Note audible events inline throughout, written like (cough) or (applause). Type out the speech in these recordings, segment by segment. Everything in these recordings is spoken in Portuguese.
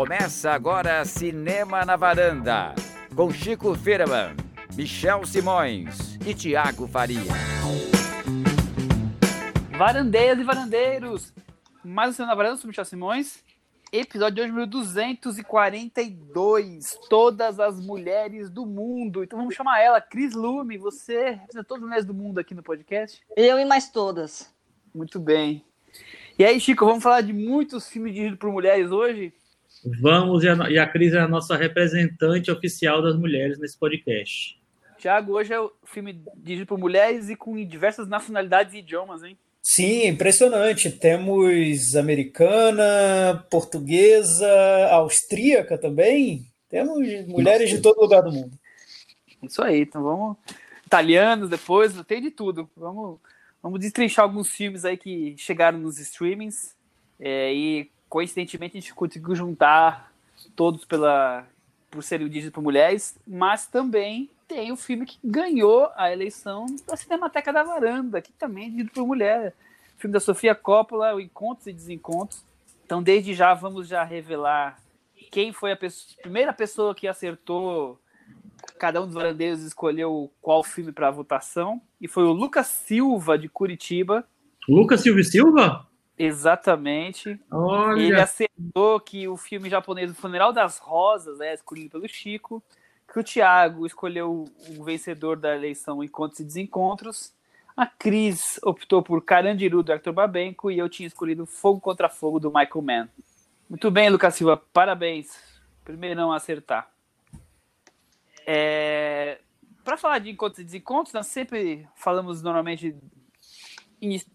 Começa agora Cinema na Varanda, com Chico Firman, Michel Simões e Tiago Faria. Varandeiras e varandeiros, mais um Cinema na Varanda, sou Michel Simões. Episódio de hoje, número 242. Todas as mulheres do mundo. Então vamos chamar ela, Cris Lume. Você representa todas as mulheres do mundo aqui no podcast? Eu e mais todas. Muito bem. E aí, Chico, vamos falar de muitos filmes dirigidos por mulheres hoje? Vamos, e a, e a Cris é a nossa representante oficial das mulheres nesse podcast. Tiago, hoje é o filme dirigido por mulheres e com diversas nacionalidades e idiomas, hein? Sim, impressionante. Temos americana, portuguesa, austríaca também. Temos mulheres de todo lugar do mundo. Isso aí, então vamos. Italianos depois, tem de tudo. Vamos, vamos destrinchar alguns filmes aí que chegaram nos streamings. É, e coincidentemente a gente conseguiu juntar todos pela, por serem dirigidos por mulheres, mas também tem o filme que ganhou a eleição da Cinemateca da Varanda, que também é dirigido por mulher. O filme da Sofia Coppola, o Encontros e Desencontros. Então, desde já, vamos já revelar quem foi a pessoa, primeira pessoa que acertou. Cada um dos varandeiros escolheu qual filme para votação. E foi o Lucas Silva, de Curitiba. Lucas Silva e Silva? Exatamente. Olha. Ele acertou que o filme japonês O Funeral das Rosas, é escolhido pelo Chico, que o Thiago escolheu o vencedor da eleição Encontros e Desencontros. A Cris optou por Carandiru, do Hector Babenco, e eu tinha escolhido Fogo contra Fogo, do Michael Mann. Muito bem, Lucas Silva, parabéns. Primeiro não acertar. É... Para falar de Encontros e Desencontros, nós sempre falamos normalmente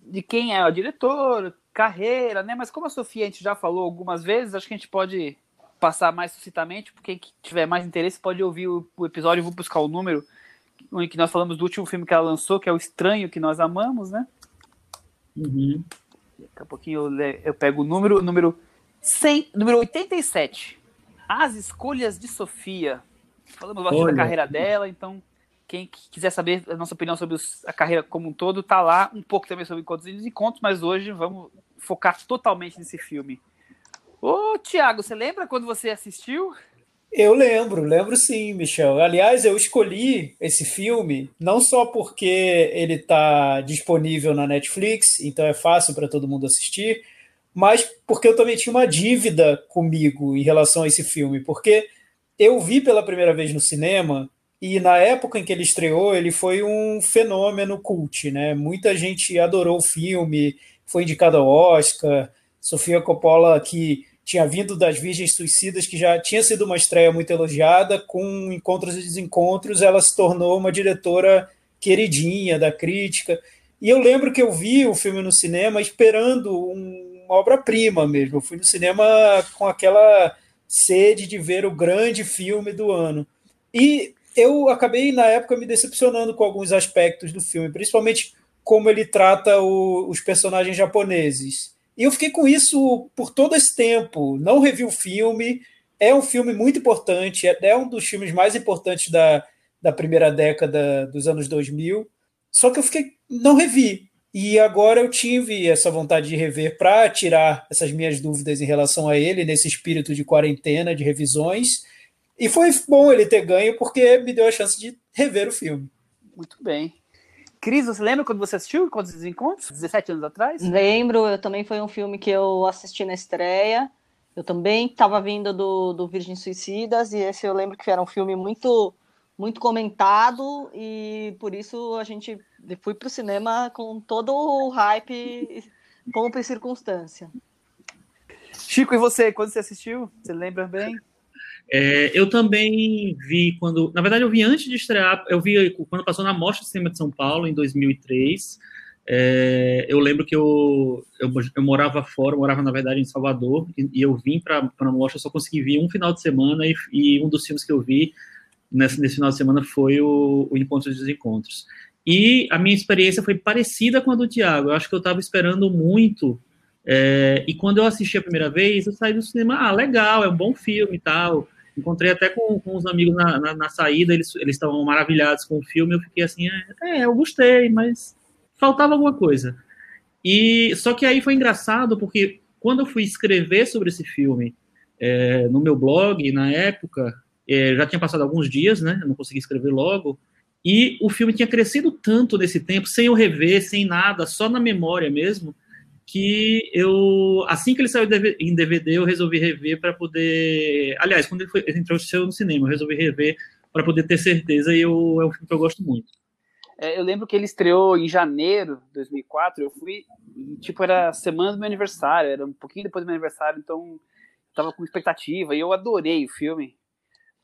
de quem é o diretor, carreira, né? Mas como a Sofia a gente já falou algumas vezes, acho que a gente pode passar mais sucintamente, porque quem tiver mais interesse pode ouvir o, o episódio, vou buscar o número em que nós falamos do último filme que ela lançou, que é O Estranho que Nós Amamos, né? Uhum. Daqui a pouquinho eu, eu pego o número, número 100, número 87. As Escolhas de Sofia. Falamos bastante da carreira dela, então quem quiser saber a nossa opinião sobre a carreira como um todo, tá lá. Um pouco também sobre encontros e desencontros, mas hoje vamos focar totalmente nesse filme. Ô, Tiago, você lembra quando você assistiu? Eu lembro, lembro sim, Michel. Aliás, eu escolhi esse filme não só porque ele está disponível na Netflix, então é fácil para todo mundo assistir, mas porque eu também tinha uma dívida comigo em relação a esse filme, porque eu vi pela primeira vez no cinema e na época em que ele estreou, ele foi um fenômeno cult, né? Muita gente adorou o filme, foi indicado ao Oscar. Sofia Coppola, que tinha vindo das Virgens Suicidas, que já tinha sido uma estreia muito elogiada, com Encontros e Desencontros, ela se tornou uma diretora queridinha da crítica. E eu lembro que eu vi o filme no cinema esperando um, uma obra-prima mesmo. Eu fui no cinema com aquela sede de ver o grande filme do ano. E eu acabei, na época, me decepcionando com alguns aspectos do filme, principalmente como ele trata o, os personagens japoneses. E eu fiquei com isso por todo esse tempo. Não revi o filme. É um filme muito importante, é, é um dos filmes mais importantes da, da primeira década dos anos 2000. Só que eu fiquei, não revi. E agora eu tive essa vontade de rever para tirar essas minhas dúvidas em relação a ele, nesse espírito de quarentena, de revisões. E foi bom ele ter ganho, porque me deu a chance de rever o filme. Muito bem. Cris, você lembra quando você assistiu Encontros e Desencontros? 17 anos atrás? Lembro, eu também foi um filme que eu assisti na estreia. Eu também estava vindo do, do Virgem Suicidas, e esse eu lembro que era um filme muito muito comentado, e por isso a gente fui para o cinema com todo o hype, pompa e circunstância. Chico, e você, quando você assistiu? Você lembra bem? É, eu também vi quando. Na verdade, eu vi antes de estrear, eu vi quando passou na Mostra de Cinema de São Paulo, em 2003. É, eu lembro que eu, eu, eu, morava fora, eu morava na verdade em Salvador, e, e eu vim para a Mostra, só consegui vir um final de semana, e, e, um dos filmes que eu vi nesse, nesse final de semana foi o, o Encontros e Desencontros. E a minha experiência foi parecida com a do Tiago, eu acho que eu estava esperando muito. É, e quando eu assisti a primeira vez, eu saí do cinema, ah, legal, é um bom filme e tal. Encontrei até com, com os amigos na, na, na saída, eles estavam maravilhados com o filme. Eu fiquei assim, é, eu gostei, mas faltava alguma coisa. E só que aí foi engraçado porque quando eu fui escrever sobre esse filme é, no meu blog, na época, é, já tinha passado alguns dias, né? Eu não consegui escrever logo. E o filme tinha crescido tanto nesse tempo, sem eu rever, sem nada, só na memória mesmo, que eu, assim que ele saiu em DVD, eu resolvi rever para poder. Aliás, quando ele, foi, ele entrou no cinema, eu resolvi rever para poder ter certeza, e eu, é um filme que eu gosto muito. É, eu lembro que ele estreou em janeiro de 2004. Eu fui, tipo, era semana do meu aniversário, era um pouquinho depois do meu aniversário, então tava com expectativa e eu adorei o filme.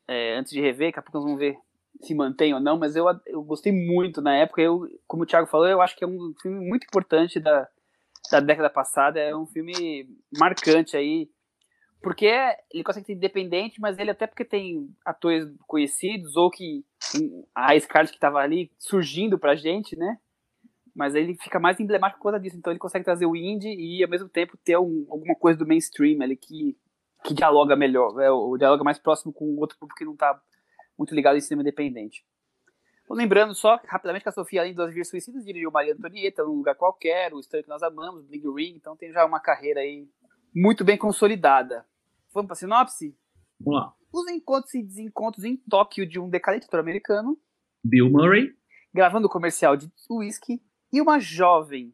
É, antes de rever, daqui a pouco nós vamos ver se mantém ou não, mas eu, eu gostei muito na época. Eu, como o Thiago falou, eu acho que é um filme muito importante da, da década passada. É um filme marcante aí, porque ele consegue ser independente, mas ele até porque tem atores conhecidos ou que a Scarlett que estava ali surgindo pra gente, né? Mas ele fica mais emblemático por causa disso. Então ele consegue trazer o indie e ao mesmo tempo ter um, alguma coisa do mainstream ali que, que dialoga melhor, é, o dialoga mais próximo com outro público que não está muito ligado em cinema independente. Bom, lembrando só, rapidamente, que a Sofia, além das Vir Suicidas, dirigiu Maria Antonieta, Num Lugar Qualquer, O Estranho que Nós Amamos, Bling Ring, então tem já uma carreira aí muito bem consolidada. Vamos para a sinopse? Vamos lá. Os encontros e desencontros em Tóquio de um decadente americano. Bill Murray. Gravando o comercial de whisky. E uma jovem.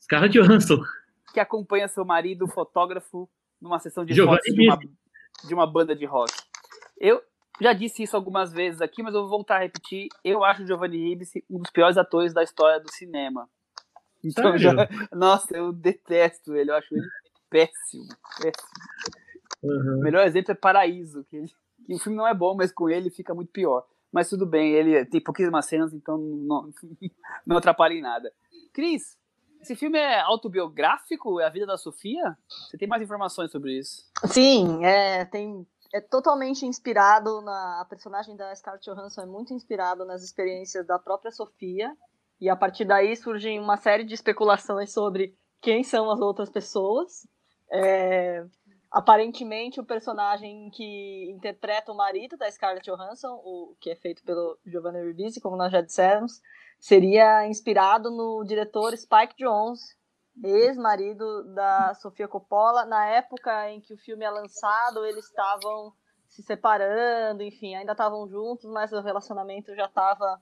Scarlett Johansson. Que acompanha seu marido, fotógrafo, numa sessão de fotos de uma, de uma banda de rock. Eu já disse isso algumas vezes aqui, mas eu vou voltar a repetir. Eu acho o Giovanni Ribisi um dos piores atores da história do cinema. Então, já, (laughs) nossa, eu detesto ele, eu acho ele péssimo. péssimo. Uhum. O melhor exemplo é Paraíso, que, que, o filme não é bom, mas com ele fica muito pior. Mas tudo bem, ele tem pouquíssimas cenas, então não, (laughs) não atrapalha em nada. Cris, esse filme é autobiográfico? É a vida da Sofia? Você tem mais informações sobre isso? Sim, é, tem, é totalmente inspirado na a personagem da Scarlett Johansson é muito inspirado nas experiências da própria Sofia e a partir daí surgem uma série de especulações sobre quem são as outras pessoas. É, Aparentemente, o personagem que interpreta o marido da Scarlett Johansson, o que é feito pelo Giovanni Ribisi, como nós já dissemos, seria inspirado no diretor Spike Jonze, ex-marido da Sofia Coppola. Na época em que o filme é lançado, eles estavam se separando, enfim, ainda estavam juntos, mas o relacionamento já estava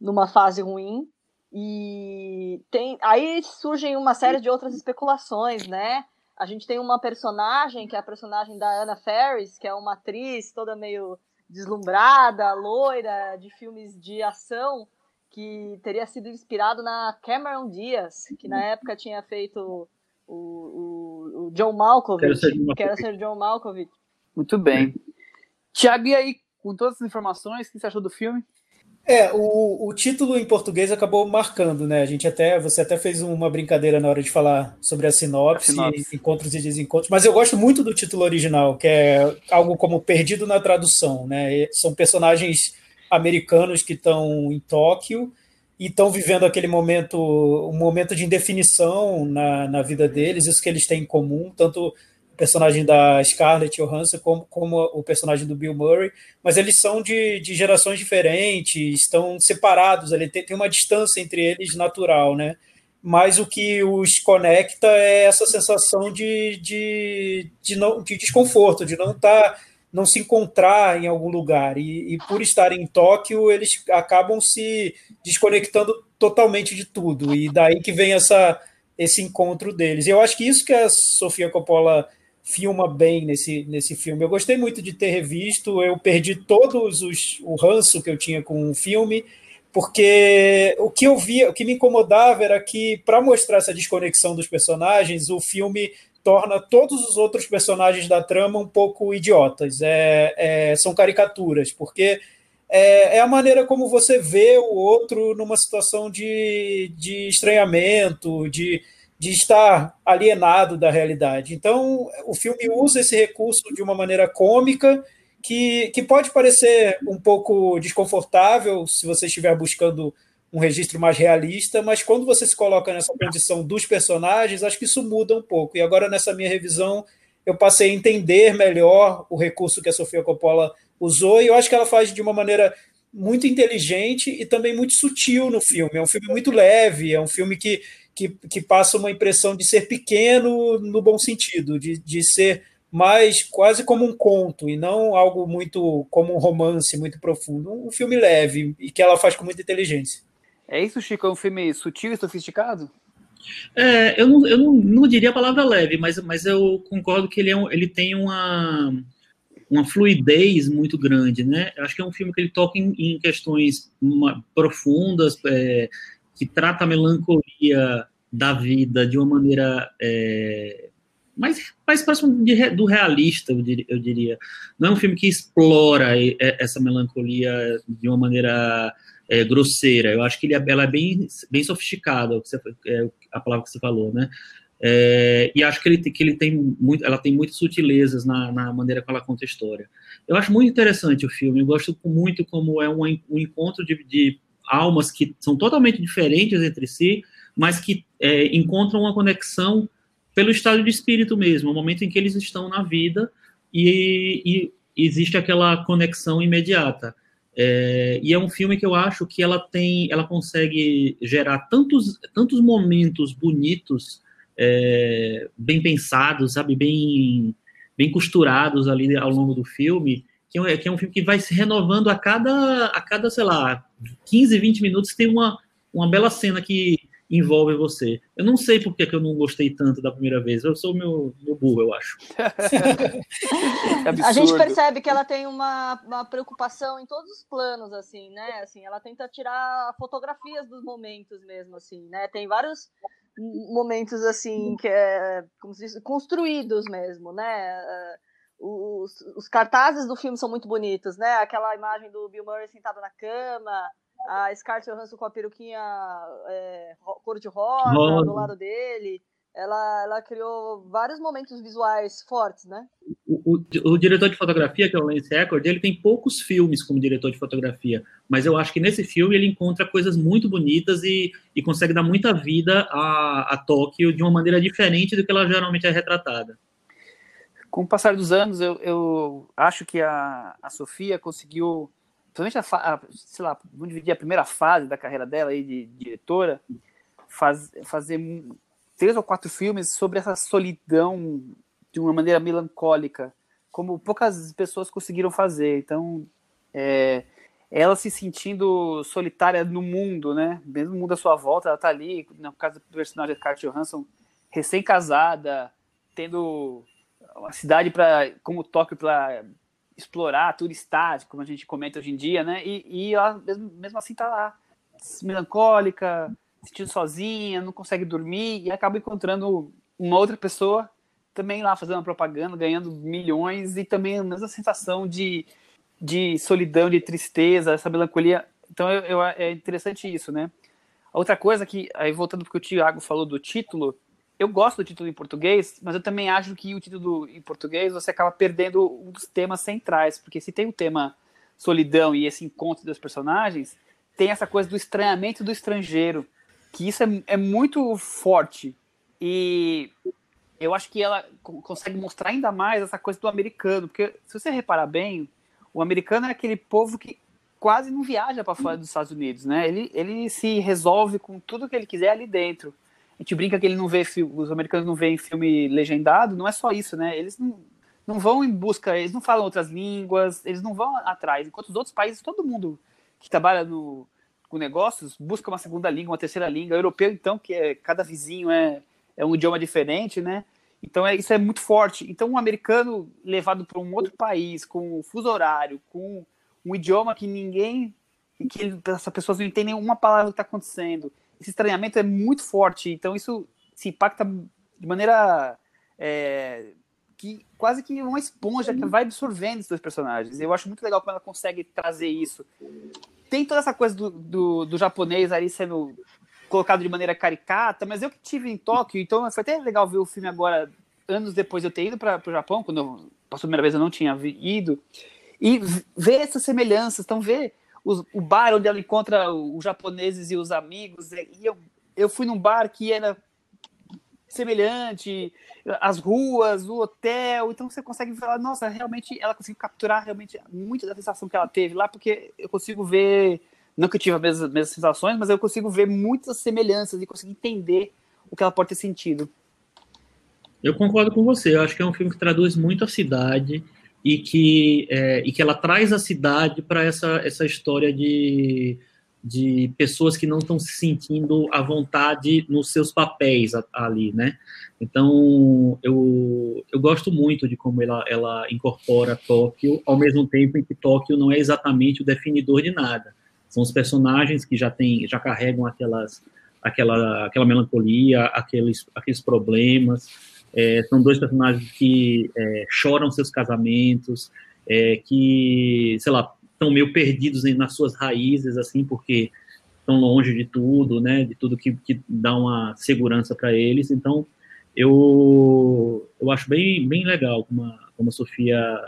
numa fase ruim. E tem aí surgem uma série de outras especulações, né? A gente tem uma personagem, que é a personagem da Anna Ferris, que é uma atriz toda meio deslumbrada, loira, de filmes de ação, que teria sido inspirado na Cameron Diaz, que na época tinha feito o, o, o John Malkovich, que era ser John Malkovich. Muito bem. Tiago, e aí, com todas as informações, o que você achou do filme? É, o, o título em português acabou marcando, né? A gente até, você até fez uma brincadeira na hora de falar sobre a sinopse, a sinopse. encontros e desencontros, mas eu gosto muito do título original, que é algo como Perdido na Tradução, né? São personagens americanos que estão em Tóquio e estão vivendo aquele momento, um momento de indefinição na, na vida deles, isso que eles têm em comum, tanto o personagem da Scarlett Johansson como, como o personagem do Bill Murray, mas eles são de, de gerações diferentes, estão separados, ele tem, tem uma distância entre eles natural, né? Mas o que os conecta é essa sensação de, de, de, não, de desconforto, de não estar, tá, não se encontrar em algum lugar. E, e por estarem em Tóquio, eles acabam se desconectando totalmente de tudo. E daí que vem essa, esse encontro deles. Eu acho que isso que a Sofia Coppola filma bem nesse, nesse filme. Eu gostei muito de ter revisto, eu perdi todos os o ranço que eu tinha com o filme, porque o que eu via, o que me incomodava era que para mostrar essa desconexão dos personagens, o filme torna todos os outros personagens da trama um pouco idiotas. É, é, são caricaturas, porque é, é, a maneira como você vê o outro numa situação de, de estranhamento, de de estar alienado da realidade. Então, o filme usa esse recurso de uma maneira cômica, que, que pode parecer um pouco desconfortável se você estiver buscando um registro mais realista, mas quando você se coloca nessa condição dos personagens, acho que isso muda um pouco. E agora, nessa minha revisão, eu passei a entender melhor o recurso que a Sofia Coppola usou, e eu acho que ela faz de uma maneira muito inteligente e também muito sutil no filme. É um filme muito leve, é um filme que que, que passa uma impressão de ser pequeno no bom sentido, de, de ser mas quase como um conto e não algo muito como um romance muito profundo. Um filme leve e que ela faz com muita inteligência. É isso, Chico? É um filme sutil e sofisticado? É, eu não, eu não, não diria a palavra leve, mas, mas eu concordo que ele, é um, ele tem uma, uma fluidez muito grande, né? Eu acho que é um filme que ele toca em, em questões uma, profundas, é, que trata a melancolia da vida de uma maneira é, mais, mais próximo de, do realista, eu diria, eu diria, Não é um filme que explora essa melancolia de uma maneira é, grosseira. Eu acho que ele é, ela é bem, bem sofisticada, é, a palavra que você falou, né? É, e acho que ele, que ele tem muito, ela tem muitas sutilezas na, na, maneira como ela conta a história. Eu acho muito interessante o filme, eu gosto muito como é um, um encontro de, de almas que são totalmente diferentes entre si, mas que é, encontram uma conexão pelo estado de espírito mesmo, o momento em que eles estão na vida e, e existe aquela conexão imediata. É, e é um filme que eu acho que ela tem, ela consegue gerar tantos, tantos momentos bonitos, é, bem pensados, sabe, bem, bem costurados ali ao longo do filme, que é, que é um filme que vai se renovando a cada, a cada, sei lá, 15, 20 minutos tem uma, uma bela cena que envolve você. Eu não sei por que, que eu não gostei tanto da primeira vez. Eu sou meu, meu burro, eu acho. (laughs) (laughs) a gente percebe que ela tem uma, uma preocupação em todos os planos, assim, né? Assim, ela tenta tirar fotografias dos momentos mesmo, assim, né? Tem vários momentos assim que é como se diz, construídos mesmo, né? Os, os cartazes do filme são muito bonitos, né? Aquela imagem do Bill Murray sentado na cama, a Scarlett Johansson com a peruquinha é, cor de rosa do lado dele. Ela, ela criou vários momentos visuais fortes, né? O, o, o, diretor de fotografia, que é o Lance Eckert, ele tem poucos filmes como diretor de fotografia, mas eu acho que nesse filme ele encontra coisas muito bonitas e, e consegue dar muita vida a, a Tóquio de uma maneira diferente do que ela geralmente é retratada. Com o passar dos anos, eu, eu acho que a, a Sofia conseguiu principalmente a, a, sei lá, vamos dividir a primeira fase da carreira dela aí de, diretora, faz, fazer três ou quatro filmes sobre essa solidão de uma maneira melancólica, como poucas pessoas conseguiram fazer. Então, é, ela se sentindo solitária no mundo, né? Mesmo mundo à sua volta, ela tá ali, no caso do personagem de Scarlett Johansson, recém-casada, tendo uma cidade para como Tóquio para explorar, turistar, como a gente comenta hoje em dia, né? E, e ela, mesmo, mesmo assim, tá lá, melancólica, sentindo sozinha, não consegue dormir, e acaba encontrando uma outra pessoa também lá fazendo propaganda, ganhando milhões, e também a mesma sensação de, de solidão, de tristeza, essa melancolia. Então eu, eu, é interessante isso, né? outra coisa que, aí voltando porque o Tiago falou do título, eu gosto do título em português, mas eu também acho que o título em português você acaba perdendo um dos temas centrais, porque se tem o tema solidão e esse encontro dos personagens, tem essa coisa do estranhamento do estrangeiro, que isso é, é muito forte. E eu acho que ela consegue mostrar ainda mais essa coisa do americano, porque se você reparar bem, o americano é aquele povo que quase não viaja para fora dos Estados Unidos, né? Ele, ele se resolve com tudo que ele quiser ali dentro a gente brinca que ele não vê os americanos não veem filme legendado, não é só isso, né? Eles não, não vão em busca, eles não falam outras línguas, eles não vão atrás. Enquanto os outros países, todo mundo que trabalha no, com negócios busca uma segunda língua, uma terceira língua. O europeu, então, que é cada vizinho é, é um idioma diferente, né? Então é, isso é muito forte. Então um americano levado para um outro país com um fuso horário, com um idioma que ninguém, que essas pessoas não entendem uma palavra que está acontecendo esse estranhamento é muito forte, então isso se impacta de maneira é, que quase que uma esponja que vai absorvendo esses dois personagens. Eu acho muito legal como ela consegue trazer isso. Tem toda essa coisa do, do, do japonês ali sendo colocado de maneira caricata, mas eu que tive em Tóquio, então foi até legal ver o filme agora, anos depois de eu ter ido para o Japão, quando eu, a primeira vez eu não tinha ido, e ver essas semelhanças, então ver o bar onde ela encontra os japoneses e os amigos. E eu, eu fui num bar que era semelhante, as ruas, o hotel, então você consegue falar, nossa, realmente ela conseguiu capturar realmente muito da sensação que ela teve lá, porque eu consigo ver, não que eu tive as mesmas, mesmas sensações, mas eu consigo ver muitas semelhanças e conseguir entender o que ela pode ter sentido. Eu concordo com você. Eu acho que é um filme que traduz muito a cidade e que, é, e que ela traz a cidade para essa, essa história de, de pessoas que não estão se sentindo à vontade nos seus papéis ali, né? Então, eu, eu gosto muito de como ela, ela incorpora Tóquio, ao mesmo tempo em que Tóquio não é exatamente o definidor de nada. São os personagens que já, tem, já carregam aquelas, aquela, aquela melancolia, aqueles, aqueles problemas, é, são dois personagens que é, choram seus casamentos, é, que, sei lá, estão meio perdidos nas suas raízes, assim, porque estão longe de tudo, né, de tudo que, que dá uma segurança para eles. Então, eu, eu acho bem, bem legal como a, como a Sofia,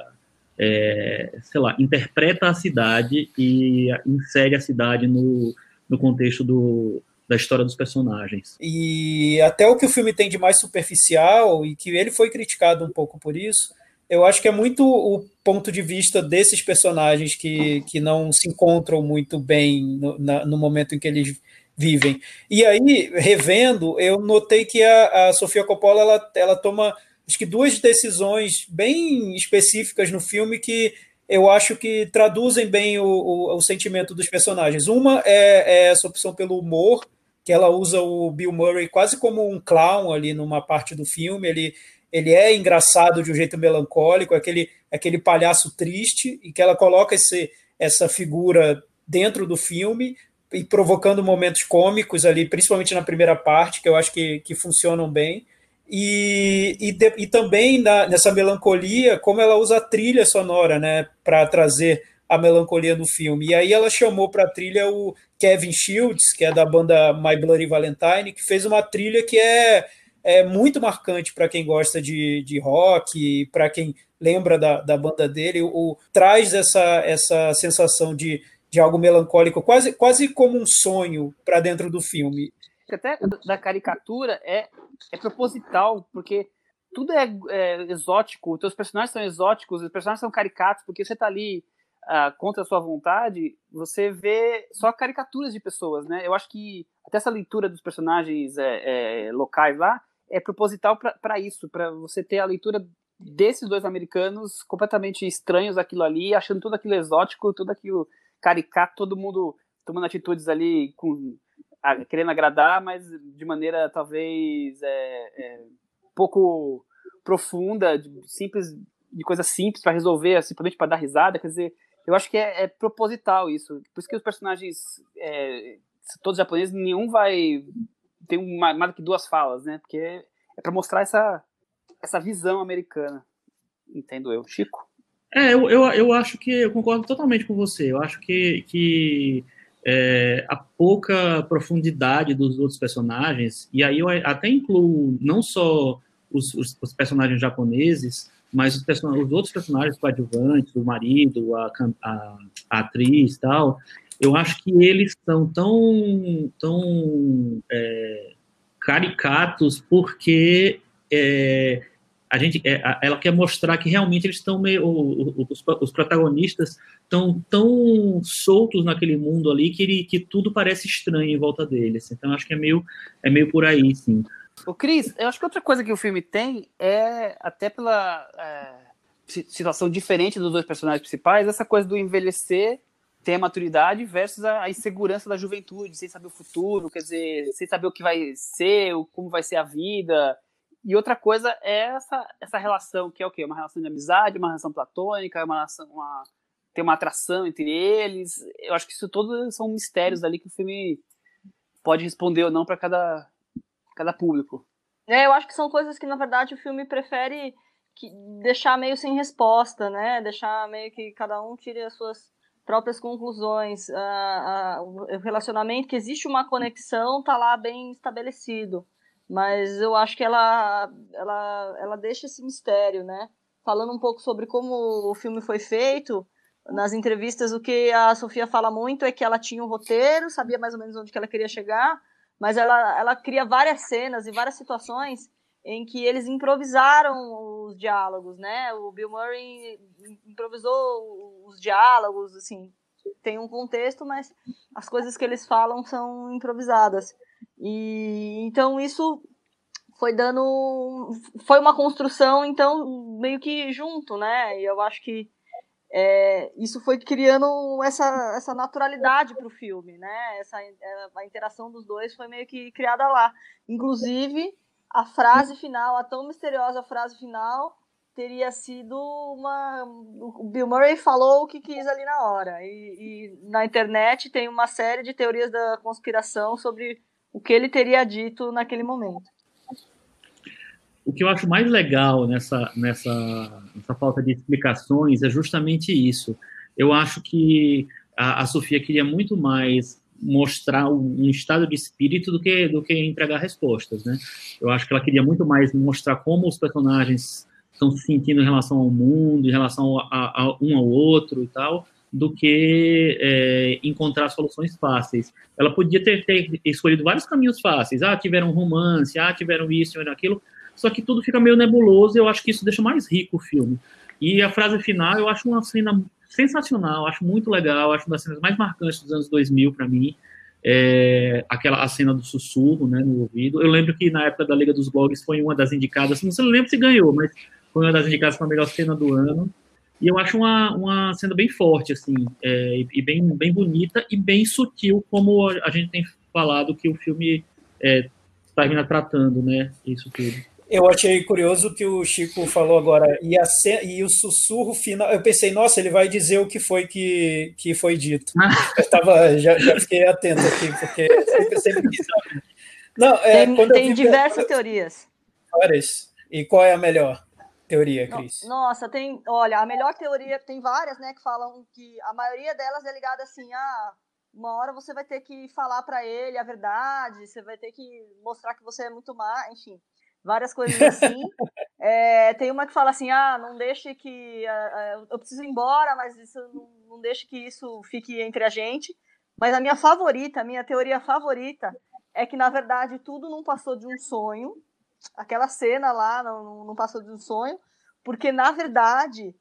é, sei lá, interpreta a cidade e insere a cidade no, no contexto do, da história dos personagens. E até o que o filme tem de mais superficial, e que ele foi criticado um pouco por isso, eu acho que é muito o ponto de vista desses personagens que, que não se encontram muito bem no, na, no momento em que eles vivem. E aí, revendo, eu notei que a, a Sofia Coppola ela, ela toma acho que duas decisões bem específicas no filme que eu acho que traduzem bem o, o, o sentimento dos personagens. Uma é, é, essa opção pelo humor, que ela usa o Bill Murray quase como um clown ali numa parte do filme. Ele, ele é engraçado de um jeito melancólico, aquele, aquele palhaço triste, e que ela coloca esse, essa figura dentro do filme e provocando momentos cômicos ali, principalmente na primeira parte, que eu acho que, que funcionam bem. E, e, de, e também na, nessa melancolia, como ela usa a trilha sonora né, para trazer a melancolia no filme. E aí ela chamou para a trilha o Kevin Shields, que é da banda My Bloody Valentine, que fez uma trilha que é, é muito marcante para quem gosta de, de rock, para quem lembra da, da banda dele, o, traz essa, essa sensação de, de algo melancólico, quase, quase como um sonho para dentro do filme. Até da caricatura é, é proposital, porque tudo é, é exótico, os personagens são exóticos, os personagens são caricatos, porque você está ali uh, contra a sua vontade, você vê só caricaturas de pessoas, né? Eu acho que até essa leitura dos personagens é, é, locais lá é proposital para isso, para você ter a leitura desses dois americanos completamente estranhos aquilo ali, achando tudo aquilo exótico, tudo aquilo caricato, todo mundo tomando atitudes ali com a, querendo agradar, mas de maneira talvez é, é, pouco profunda, de, simples, de coisa simples para resolver, simplesmente para dar risada, quer dizer, eu acho que é, é proposital isso. Por isso que os personagens, é, todos japoneses, nenhum vai ter uma, mais do que duas falas, né? Porque é, é para mostrar essa, essa visão americana. Entendo eu. Chico? É, eu, eu, eu acho que eu concordo totalmente com você. Eu acho que, que é, a pouca profundidade dos outros personagens, e aí eu até incluo não só os, os, os personagens japoneses, mas os, os outros personagens coadjuvantes, o marido, a, a, a atriz tal, eu acho que eles são tão, tão é, caricatos porque é, a gente, é, ela quer mostrar que realmente eles estão meio, os, os protagonistas estão tão soltos naquele mundo ali que, ele, que tudo parece estranho em volta deles. Então acho que é meio, é meio por aí, sim. O Cris, eu acho que outra coisa que o filme tem é, até pela é, situação diferente dos dois personagens principais, essa coisa do envelhecer, ter a maturidade versus a, a, insegurança da juventude, sem saber o futuro, quer dizer, sem saber o que vai ser, como vai ser a vida. E outra coisa é essa, essa relação, que é o quê? Uma relação de amizade, uma relação platônica, uma relação, uma, ter uma atração entre eles. Eu acho que isso todos são mistérios ali que o filme pode responder ou não para cada cada público. É, eu acho que são coisas que, na verdade, o filme prefere que, deixar meio sem resposta, né? Deixar meio que cada um tire as suas próprias conclusões. Ah, ah, o relacionamento, que existe uma conexão, tá lá bem estabelecido. Mas eu acho que ela, ela, ela deixa esse mistério, né? Falando um pouco sobre como o filme foi feito, nas entrevistas o que a Sofia fala muito é que ela tinha um roteiro, sabia mais ou menos onde que ela queria chegar, mas ela, ela cria várias cenas e várias situações em que eles improvisaram os diálogos, né? O Bill Murray improvisou os diálogos, assim, tem um contexto, mas as coisas que eles falam são improvisadas. E então isso foi dando. Foi uma construção, então, meio que junto, né? E eu acho que é, isso foi criando essa, essa naturalidade para o filme, né? Essa, é, a interação dos dois foi meio que criada lá. Inclusive, a frase final, a tão misteriosa frase final, teria sido uma. O Bill Murray falou o que quis ali na hora. E, e na internet tem uma série de teorias da conspiração sobre o que ele teria dito naquele momento o que eu acho mais legal nessa, nessa, nessa falta de explicações é justamente isso. Eu acho que a, a Sofia queria muito mais mostrar um, estado de espírito do que do que entregar respostas, né? Eu acho que ela queria muito mais mostrar como os personagens estão se sentindo em relação ao mundo, em relação a, a um ao outro e tal, do que é, encontrar soluções fáceis. Ela podia ter, ter, escolhido vários caminhos fáceis. Ah, tiveram romance, ah, tiveram isso, tiveram aquilo, só que tudo fica meio nebuloso e eu acho que isso deixa mais rico o filme. E a frase final eu acho uma cena sensacional, acho muito legal, acho uma das cenas mais marcantes dos anos 2000 para mim. É, aquela a cena do sussurro né, no ouvido. Eu lembro que na época da Liga dos Blogs foi uma das indicadas, não sei lembro se ganhou, mas foi uma das indicadas para a melhor cena do ano. E eu acho uma, uma cena bem forte, assim, é, e bem, bem bonita e bem sutil, como a gente tem falado que o filme é, termina tratando, né, isso tudo. Eu achei curioso que o Chico falou agora, e, a, e o sussurro final. Eu pensei, nossa, ele vai dizer o que foi que, que foi dito. (laughs) Eu tava, já, já fiquei atento aqui, porque sempre, sempre quis Não, é, tem, tem diversas teorias. Várias. E qual é a melhor teoria, Cris? Nossa, tem. Olha, a melhor teoria, tem várias, né, que falam que a maioria delas é ligada assim, ah, uma hora você vai ter que falar para ele a verdade, você vai ter que mostrar que você é muito má, enfim várias coisas (laughs) assim. é, tem uma que fala assim, ah, não deixe que uh, eu preciso ir embora, mas isso não, não deixe que isso fique entre a gente. Mas a minha favorita, a minha teoria favorita é que na verdade tudo não passou de um sonho. Aquela cena lá não, não passou de um sonho, porque na verdade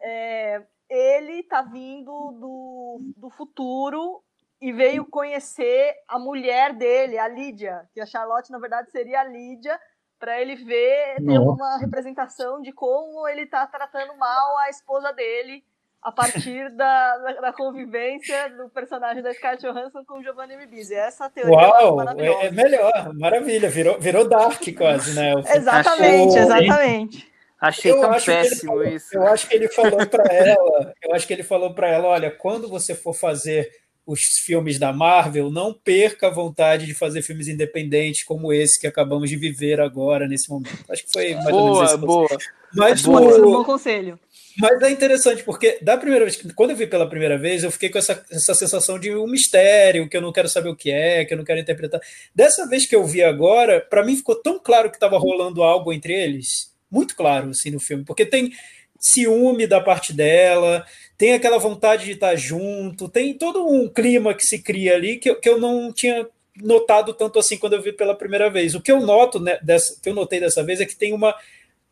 é, ele tá vindo do, do futuro e veio conhecer a mulher dele, a Lídia, que a Charlotte na verdade seria a Lídia, para ele ver, ter Nossa. uma representação de como ele está tratando mal a esposa dele a partir (laughs) da, da, convivência do personagem da Scarlett Johansson com o Giovanni Ribisi. Essa teoria Uau, é, é melhor, maravilha, virou, virou Dark quase, né? exatamente, exatamente. Achei eu tão péssimo falou, isso. Eu acho que ele falou para ela, eu acho que ele falou para ela, olha, quando você for fazer os filmes da Marvel, não perca a vontade de fazer filmes independentes como esse que acabamos de viver agora, nesse momento. Acho que foi mais boa, ou menos isso. Boa, Mas boa. O... Um bom conselho. Mas é interessante, porque da primeira vez, quando eu vi pela primeira vez, eu fiquei com essa, essa sensação de um mistério, que eu não quero saber o que é, que eu não quero interpretar. Dessa vez que eu vi agora, para mim ficou tão claro que estava rolando algo entre eles, muito claro, assim, no filme, porque tem ciúme da parte dela, tem aquela vontade de estar junto, tem todo um clima que se cria ali que, que eu não tinha notado tanto assim quando eu vi pela primeira vez. O que eu noto, né, dessa, que eu notei dessa vez é que tem uma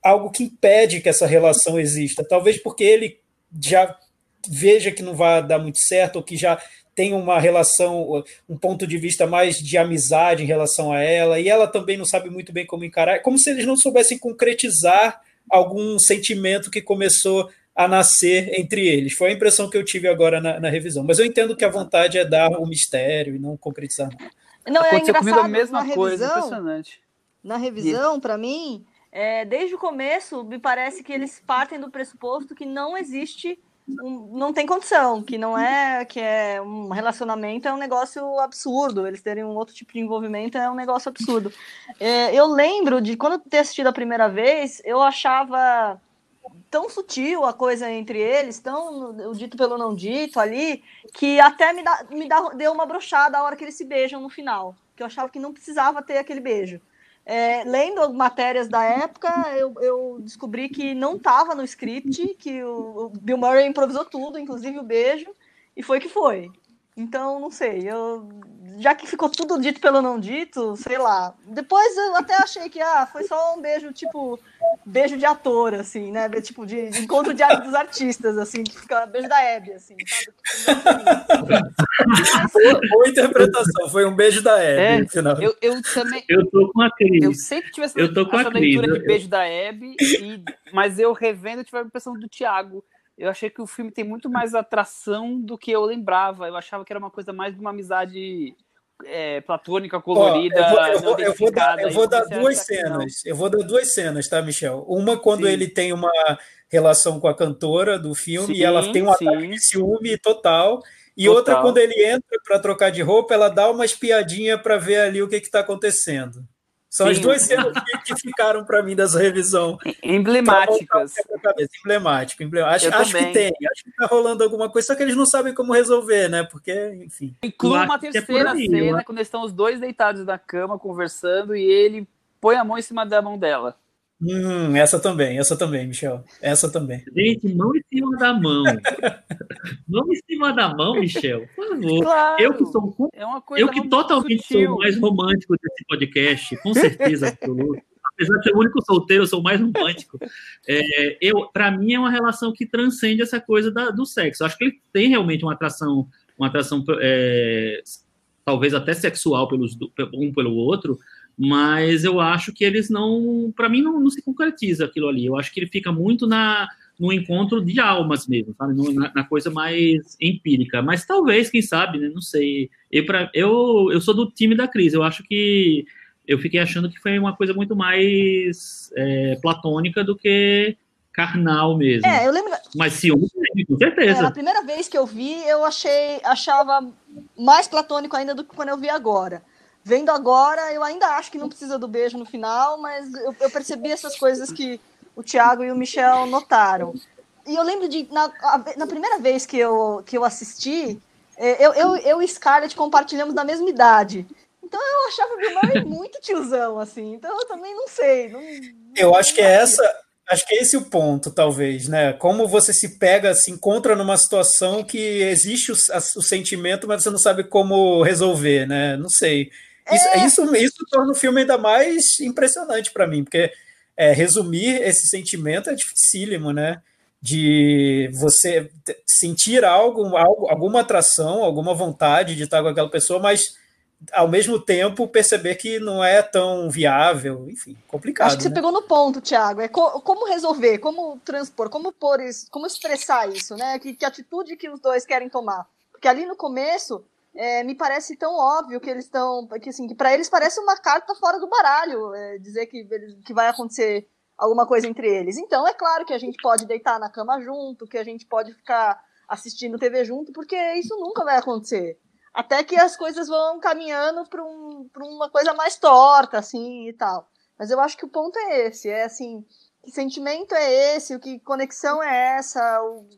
algo que impede que essa relação exista. Talvez porque ele já veja que não vai dar muito certo ou que já tem uma relação, um ponto de vista mais de amizade em relação a ela, e ela também não sabe muito bem como encarar, como se eles não soubessem concretizar algum sentimento que começou a nascer entre eles. Foi a impressão que eu tive agora na, na revisão. Mas eu entendo que a vontade é dar o mistério e não concretizar nada. Não, é Aconteceu comigo a mesma coisa, revisão, impressionante. Na revisão, para mim, é, desde o começo, me parece que eles partem do pressuposto que não existe, um, não tem condição, que não é que é um relacionamento é um negócio absurdo, eles terem um outro tipo de envolvimento é um negócio absurdo. É, eu lembro de quando eu ter assistido a primeira vez, eu achava tão sutil a coisa entre eles, tão o dito pelo não dito ali, que até me, dá, me dá, deu uma brochada a hora que eles se beijam no final, que eu achava que não precisava ter aquele beijo. É, lendo matérias da época, eu, eu descobri que não estava no script, que o, o, Bill Murray improvisou tudo, inclusive o beijo, e foi que foi. Então, não sei, eu já que ficou tudo dito pelo não dito, sei lá. Depois eu até achei que ah, foi só um beijo, tipo, beijo de ator, assim, né? Tipo, de, de encontro diário dos artistas, assim, que fica beijo da Hebe, assim, sabe? (laughs) Boa interpretação, foi um beijo da Hebe, é, final. Eu, eu também. Eu tô com a Cris. Eu sempre tive essa, eu tô com essa a leitura Cris. de beijo da Hebe, e, mas eu revendo, eu tive a impressão do Thiago eu achei que o filme tem muito mais atração do que eu lembrava. Eu achava que era uma coisa mais de uma amizade é, platônica, colorida. Oh, eu, vou, eu, vou, dar, eu vou dar duas cenas. Eu vou dar duas cenas, tá, Michel? Uma quando sim. ele tem uma relação com a cantora do filme sim, e ela tem um sim. ataque de ciúme total. E total. outra quando ele entra para trocar de roupa, ela dá uma espiadinha para ver ali o que está acontecendo. São Sim. as duas cenas que, que ficaram para mim dessa revisão. Emblemáticas. Emblemático, emblemático. Acho, acho que tem, acho que está rolando alguma coisa, só que eles não sabem como resolver, né? Porque, enfim. Inclui uma terceira é aí, cena, quando estão os dois deitados na cama conversando e ele põe a mão em cima da mão dela. Hum, essa também, essa também, Michel. Essa também. Gente, mão em cima da mão. (laughs) mão em cima da mão, Michel. Por favor. Claro, eu que sou é eu que totalmente sutil. sou o mais romântico desse podcast, com certeza absoluta. Apesar de ser o único solteiro, eu sou o mais romântico. É, eu, para mim, é uma relação que transcende essa coisa da, do sexo. Eu acho que ele tem realmente uma atração, uma atração é, talvez até sexual pelos, um pelo outro, mas eu acho que eles não, para mim, não, não, se concretiza aquilo ali. Eu acho que ele fica muito na no encontro de almas mesmo, sabe? Na, na coisa mais empírica. Mas talvez, quem sabe, né? Não sei. Eu, pra, eu, eu sou do time da crise. Eu acho que eu fiquei achando que foi uma coisa muito mais é, platônica do que carnal mesmo. É, eu lembro. Mas ciúme, com certeza. É, a primeira vez que eu vi, eu achei, achava mais platônico ainda do que quando eu vi agora. Vendo agora, eu ainda acho que não precisa do beijo no final, mas eu, eu percebi essas coisas que o Thiago e o Michel notaram. E eu lembro de, na, na primeira vez que eu, que eu assisti, é, eu, eu, eu e Scarlett compartilhamos da mesma idade. Então eu achava o Bill Murray muito tiozão, assim. Então eu também não sei. Não, eu acho que é essa. Acho que é esse o ponto, talvez, né? Como você se pega, se encontra numa situação que existe o, o sentimento, mas você não sabe como resolver, né? Não sei. Isso, é... isso, isso torna o filme ainda mais impressionante para mim, porque é, resumir esse sentimento é dificílimo, né? De você sentir algo, algo, alguma atração, alguma vontade de estar com aquela pessoa, mas ao mesmo tempo perceber que não é tão viável, enfim, complicado. Acho que você né? pegou no ponto, Thiago. É co como resolver, como transpor, como pôr isso, como expressar isso, né? Que, que atitude que os dois querem tomar? Porque ali no começo é, me parece tão óbvio que eles estão. Que, assim, que para eles parece uma carta fora do baralho é, dizer que, que vai acontecer alguma coisa entre eles. Então, é claro que a gente pode deitar na cama junto, que a gente pode ficar assistindo TV junto, porque isso nunca vai acontecer. Até que as coisas vão caminhando para um, uma coisa mais torta, assim e tal. Mas eu acho que o ponto é esse: é assim, que sentimento é esse, o que conexão é essa, o,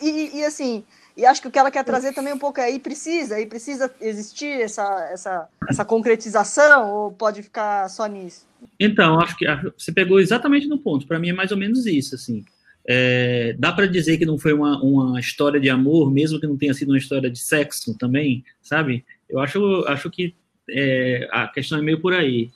e, e assim e acho que o que ela quer trazer também um pouco é aí precisa, aí precisa existir essa, essa, essa concretização ou pode ficar só nisso? Então, acho que você pegou exatamente no ponto. Para mim é mais ou menos isso, assim. É, dá para dizer que não foi uma, uma história de amor, mesmo que não tenha sido uma história de sexo também, sabe? Eu acho, acho que é, a questão é meio por aí.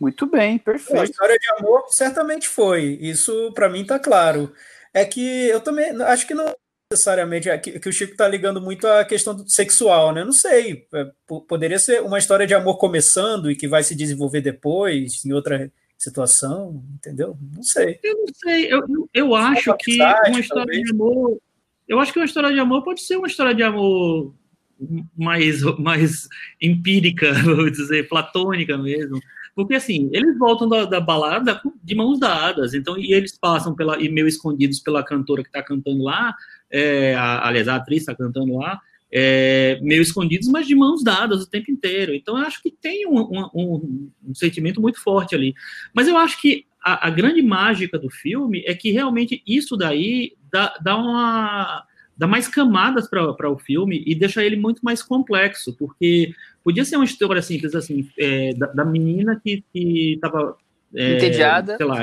Muito bem, perfeito. A história de amor certamente foi. Isso para mim está claro. É que eu também acho que não necessariamente é que, que o Chico está ligando muito à questão sexual, né? Não sei. É, poderia ser uma história de amor começando e que vai se desenvolver depois em outra situação, entendeu? Não sei. Eu não sei. Eu, eu acho que uma história talvez. de amor. Eu acho que uma história de amor pode ser uma história de amor mais, mais empírica, (laughs) vou dizer, platônica mesmo. Porque assim, eles voltam da, da, balada de mãos dadas, então, e eles passam pela, e meio escondidos pela cantora que está cantando lá, é, a, aliás, a atriz está cantando lá, é, meio escondidos, mas de mãos dadas o tempo inteiro. Então, eu acho que tem um, um, um sentimento muito forte ali. Mas eu acho que a, a, grande mágica do filme é que realmente isso daí dá, dá uma dá mais camadas para o filme e deixa ele muito mais complexo, porque podia ser uma história simples assim, é, da, da, menina que estava é, entediada, sei lá,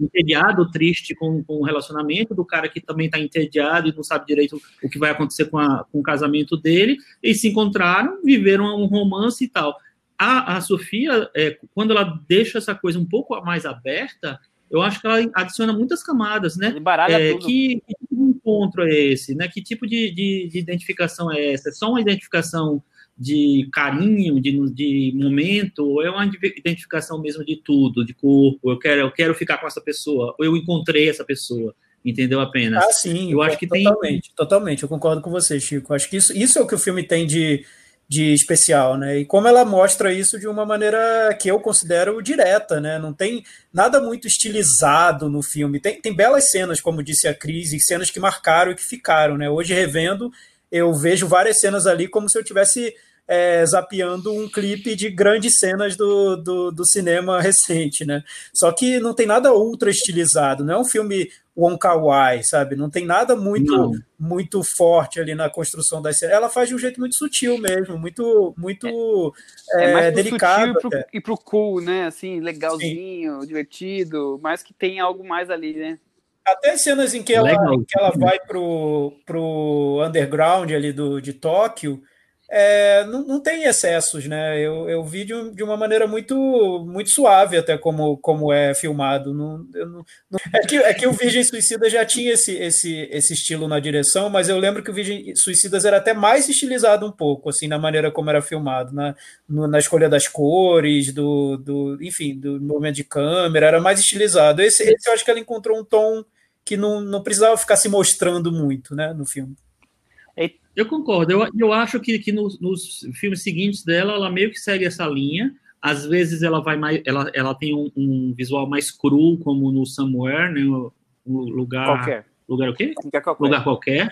entediado, triste com, com o relacionamento, do cara que também está entediado e não sabe direito o que vai acontecer com, a, com o casamento dele, e se encontraram, viveram um romance e tal. A, a Sofia, é, quando ela deixa essa coisa um pouco mais aberta, eu acho que ela adiciona muitas camadas, né? É, que, que, tipo de encontro é esse, né? Que tipo de, de, de, identificação é essa? É só uma identificação de carinho, de, de momento, ou é uma identificação mesmo de tudo, de corpo? Eu quero, eu quero ficar com essa pessoa, ou eu encontrei essa pessoa, entendeu apenas? Ah, sim. Eu acho que totalmente, tem... totalmente. Eu concordo com você, Chico. Acho que isso, isso é o que o filme tem de de especial, né? E como ela mostra isso de uma maneira que eu considero direta, né? Não tem nada muito estilizado no filme. Tem, tem belas cenas, como disse a Cris, e cenas que marcaram e que ficaram, né? Hoje, revendo, eu vejo várias cenas ali como se eu tivesse é, zapeando um clipe de grandes cenas do, do, do, cinema recente, né? Só que não tem nada ultra estilizado, não é um filme Wong Kar Wai, sabe? Não tem nada muito muito forte ali na construção das cenas. Ela faz de um jeito muito sutil mesmo, muito muito é, é, é delicado. E pro, e pro cool, né? Assim, legalzinho, Sim. divertido, mas que tem algo mais ali, né? Até cenas em que ela, em que ela vai pro, pro underground ali do, de Tóquio, é, não, não, tem excessos, né? Eu, eu vi de, de, uma maneira muito muito suave até como, como é filmado. Não, não, é, que, é que o Virgem Suicida já tinha esse, esse, esse estilo na direção, mas eu lembro que o Virgem Suicidas era até mais estilizado um pouco, assim, na maneira como era filmado, na, no, na escolha das cores, do, do enfim, do movimento de câmera, era mais estilizado. Esse, esse eu acho que ela encontrou um tom que não, não precisava ficar se mostrando muito, né, no filme. Eu concordo. Eu, eu acho que, que nos, nos, filmes seguintes dela, ela meio que segue essa linha. Às vezes ela vai mais, ela, ela tem um, um visual mais cru, como no Somewhere, né? O, lugar qualquer. Lugar o quê? Lugar qualquer. Lugar qualquer.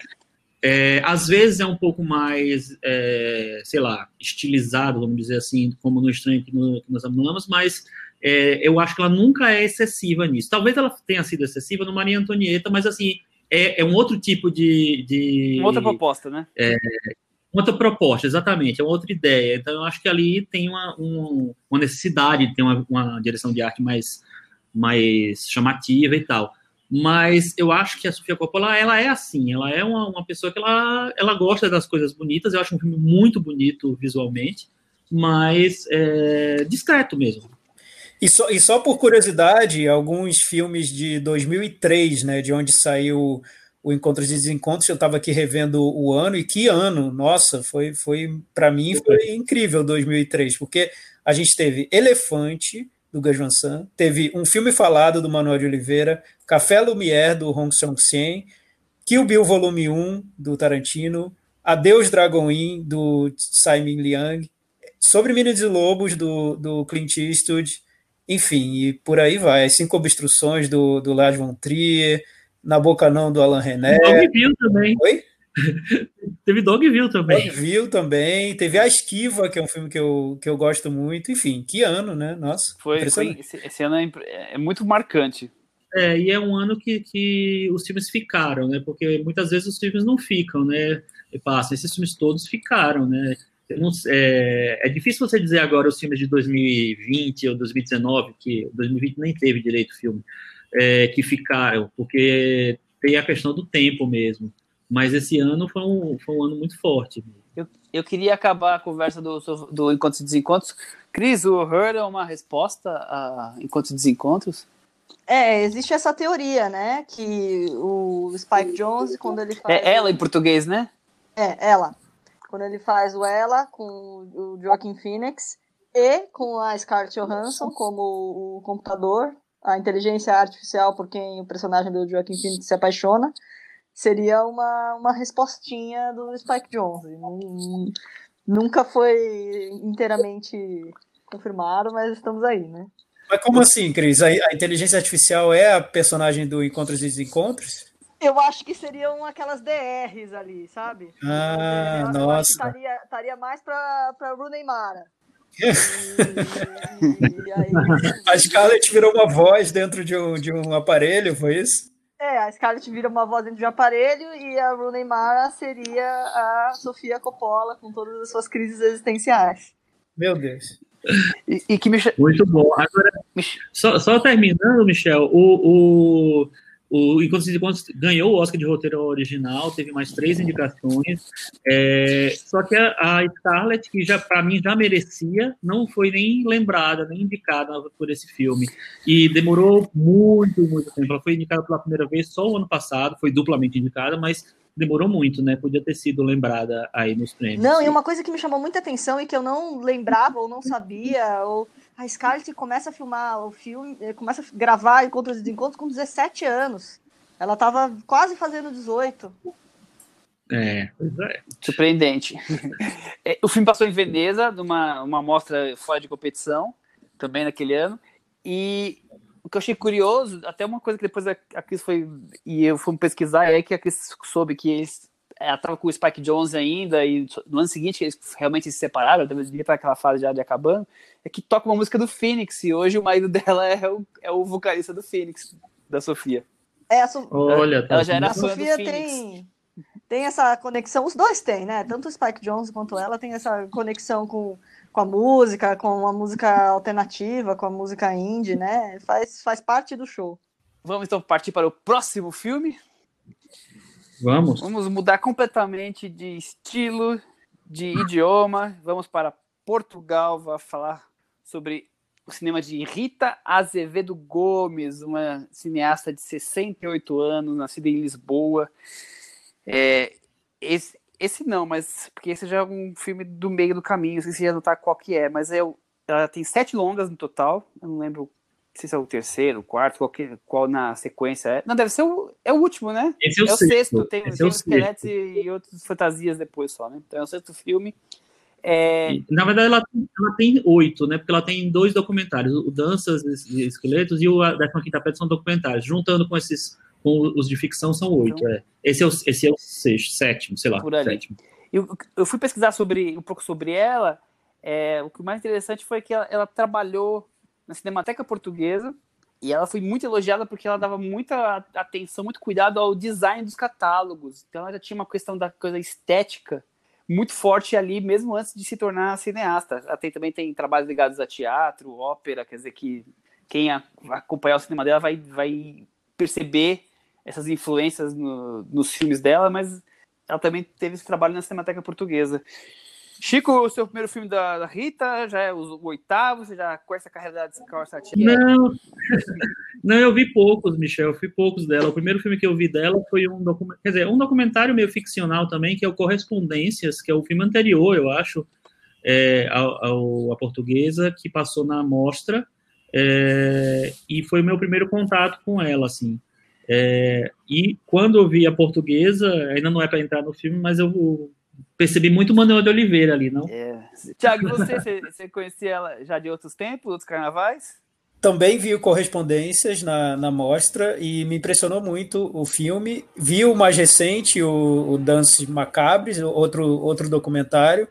É, às vezes é um pouco mais, é, sei lá, estilizado, vamos dizer assim, como no Estranho que, no, que nós amamos, mas é, eu acho que ela nunca é excessiva nisso. Talvez ela tenha sido excessiva no Maria Antonieta, mas assim, é, é um outro tipo de, de. Uma outra proposta, né? É, outra proposta, exatamente, é uma outra ideia. Então, eu acho que ali tem uma, um, uma necessidade de ter uma, uma, direção de arte mais, mais chamativa e tal. Mas eu acho que a Sofia Coppola, ela é assim, ela é uma, uma pessoa que ela, ela gosta das coisas bonitas, eu acho um filme muito bonito visualmente, mas é, discreto mesmo. E só, e só por curiosidade, alguns filmes de 2003, né, de onde saiu o Encontros e Desencontros, eu estava aqui revendo o ano, e que ano, nossa, foi, foi para mim foi. incrível 2003, porque a gente teve Elefante, do Gus Van Sant, teve um filme falado do Manuel de Oliveira, Café Lumière, do Hong Song-sien, Kill Bill Volume 1, do Tarantino, Adeus Dragon Inn, do Simon Liang, Sobre Meninos e Lobos, do, do Clint Eastwood, enfim, e por aí vai. As cinco obstruções do, do Lars von Trier, Na Boca Não, do Alan René. Dogville também. Oi? (laughs) Teve Dogville também. Dogville também. Teve A Esquiva, que é um filme que eu, que eu gosto muito. Enfim, que ano, né? Nossa. Foi, foi esse, esse, ano é, é, muito marcante. É, e é um ano que, que os filmes ficaram, né? Porque muitas vezes os filmes não ficam, né? E passa, esses filmes todos ficaram, né? Não, é, é, difícil você dizer agora os filmes de 2020 ou 2019, que 2020 nem teve direito filme, é, que ficaram, porque tem a questão do tempo mesmo. Mas esse ano foi um, foi um ano muito forte. Eu, eu queria acabar a conversa do, do Encontros e Desencontros. Cris, o Her é uma resposta a Encontros e Desencontros? É, existe essa teoria, né? Que o Spike Jones, quando ele faz. É ela em português, né? É, ela quando ele faz o Ela com o Joaquin Phoenix e com a Scarlett Johansson como o computador, a inteligência artificial por quem o personagem do Joaquin Phoenix se apaixona, seria uma, uma respostinha do Spike Jonze. Nunca foi inteiramente confirmado, mas estamos aí, né? Mas como assim, Cris? A, a inteligência artificial é a personagem do Encontros e Desencontros? Eu acho que seriam aquelas DRs ali, sabe? Ah, eu, nossa. estaria, estaria mais para Rooney Mara. (laughs) E, e aí... A Scarlett virou uma voz dentro de um, de um aparelho, foi isso? É, a Scarlett vira uma voz dentro de um aparelho e a Rooney Mara seria a Sofia Coppola com todas as suas crises existenciais. Meu Deus. E, e que me... Muito bom. Agora, só, só terminando, Michel, o, o, o Enquanto se ganhou o Oscar de roteiro original, teve mais três indicações. É, só que a, a Scarlett, que já para mim já merecia, não foi nem lembrada, nem indicada por esse filme. E demorou muito, muito tempo. Ela foi indicada pela primeira vez só o ano passado, foi duplamente indicada, mas demorou muito, né? Podia ter sido lembrada aí nos prêmios. Não, e uma coisa que me chamou muita atenção e que eu não lembrava ou não sabia, ou a Scarlett começa a filmar o filme, eh, começa a gravar Encontros e Encontros com 17 anos. Ela estava quase fazendo 18. É, é. Surpreendente. (laughs) É, o filme passou em Veneza, numa uma mostra fora de competição, também naquele ano. E o que eu achei curioso, até uma coisa que depois a, a Cris foi. E eu fui pesquisar, é que a Cris soube que eles ela estava com o Spike Jones ainda, e no ano seguinte eles realmente se separaram, devia estar aquela fase já de acabando, é que toca uma música do Phoenix, e hoje o marido (laughs) dela é o, é o vocalista do Phoenix, da Sofia. É, a so... Olha, ela, ela já era a Sofia tem, tem essa conexão, os dois têm, né? Tanto o Spike Jones quanto ela tem essa conexão com, com a música, com a música alternativa, com a música indie, né? Faz, faz parte do show. Vamos então partir para o próximo filme. Vamos. Vamos mudar completamente de estilo, de idioma. Vamos para Portugal, vai falar sobre o cinema de Rita Azevedo Gomes, uma cineasta de 68 anos, nascida em Lisboa. É, esse, esse não, mas porque esse já é um filme do meio do caminho, se você notar qual que é, mas é, ela tem sete longas no total, eu não lembro não sei se é o terceiro, o quarto, qual, que, qual na sequência é. Não, deve ser o, é o último, né? Esse é o, é o sexto. sexto. Tem, tem é os esqueletos e, e outras fantasias depois só, né? Então é o sexto filme. É... Na verdade, ela tem, ela tem oito, né? Porque ela tem dois documentários, o Danças e Esqueletos e o 15 Pedra são documentários. Juntando com esses, com os de ficção, são oito. Então, é. Esse, é o, esse é o sexto, sétimo, sei lá. Por ali. Sétimo. Eu, eu fui pesquisar sobre, um pouco sobre ela. É, o que mais interessante foi que ela, ela trabalhou na Cinemateca Portuguesa, e ela foi muito elogiada porque ela dava muita atenção, muito cuidado ao design dos catálogos. Então ela já tinha uma questão da coisa estética muito forte ali, mesmo antes de se tornar cineasta. Ela tem, também tem trabalhos ligados a teatro, ópera, quer dizer que quem acompanhar o cinema dela vai, vai perceber essas influências no, nos filmes dela, mas ela também teve esse trabalho na Cinemateca Portuguesa. Chico, o seu primeiro filme da, da Rita já é o, o, oitavo, você já conhece a carreira da Descalça Não, (laughs) não, eu vi poucos, Michel, eu vi poucos dela. O primeiro filme que eu vi dela foi um documentário, quer dizer, um documentário meio ficcional também, que é o Correspondências, que é o filme anterior, eu acho, é, ao, ao, a portuguesa, que passou na mostra, é, e foi o meu primeiro contato com ela, assim. É, e quando eu vi a portuguesa, ainda não é para entrar no filme, mas eu percebi muito Manuel de Oliveira ali, não? É. Tiago, você, você conhecia ela já de outros tempos, outros carnavais? Também vi correspondências na, na mostra e me impressionou muito o filme. Vi o mais recente, o, o Dances Macabres, outro, outro documentário.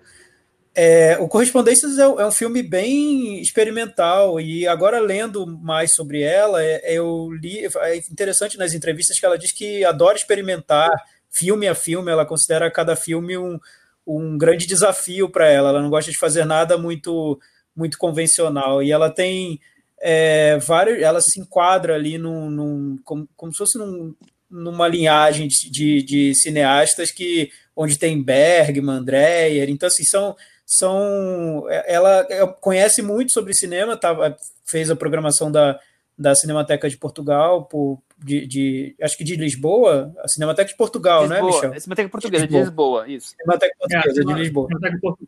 É, o Correspondências é, é, um filme bem experimental e agora lendo mais sobre ela, é, eu li, é interessante nas entrevistas que ela diz que adora experimentar filme a filme, ela considera cada filme um, um grande desafio para ela. Ela não gosta de fazer nada muito muito convencional. E ela tem é, vários. Ela se enquadra ali num, num como, como se fosse num, numa linhagem de, de, de, cineastas que onde tem Bergman, Dreyer. Então, assim, são. são ela conhece muito sobre cinema, tá, fez a programação da, da Cinemateca de Portugal por, de, de, acho que de Lisboa, a Cinemateca de Portugal, Lisboa, né, Michel? A Cinemateca Portuguesa, de Lisboa, isso. Cinemateca Portuguesa, é, de Lisboa.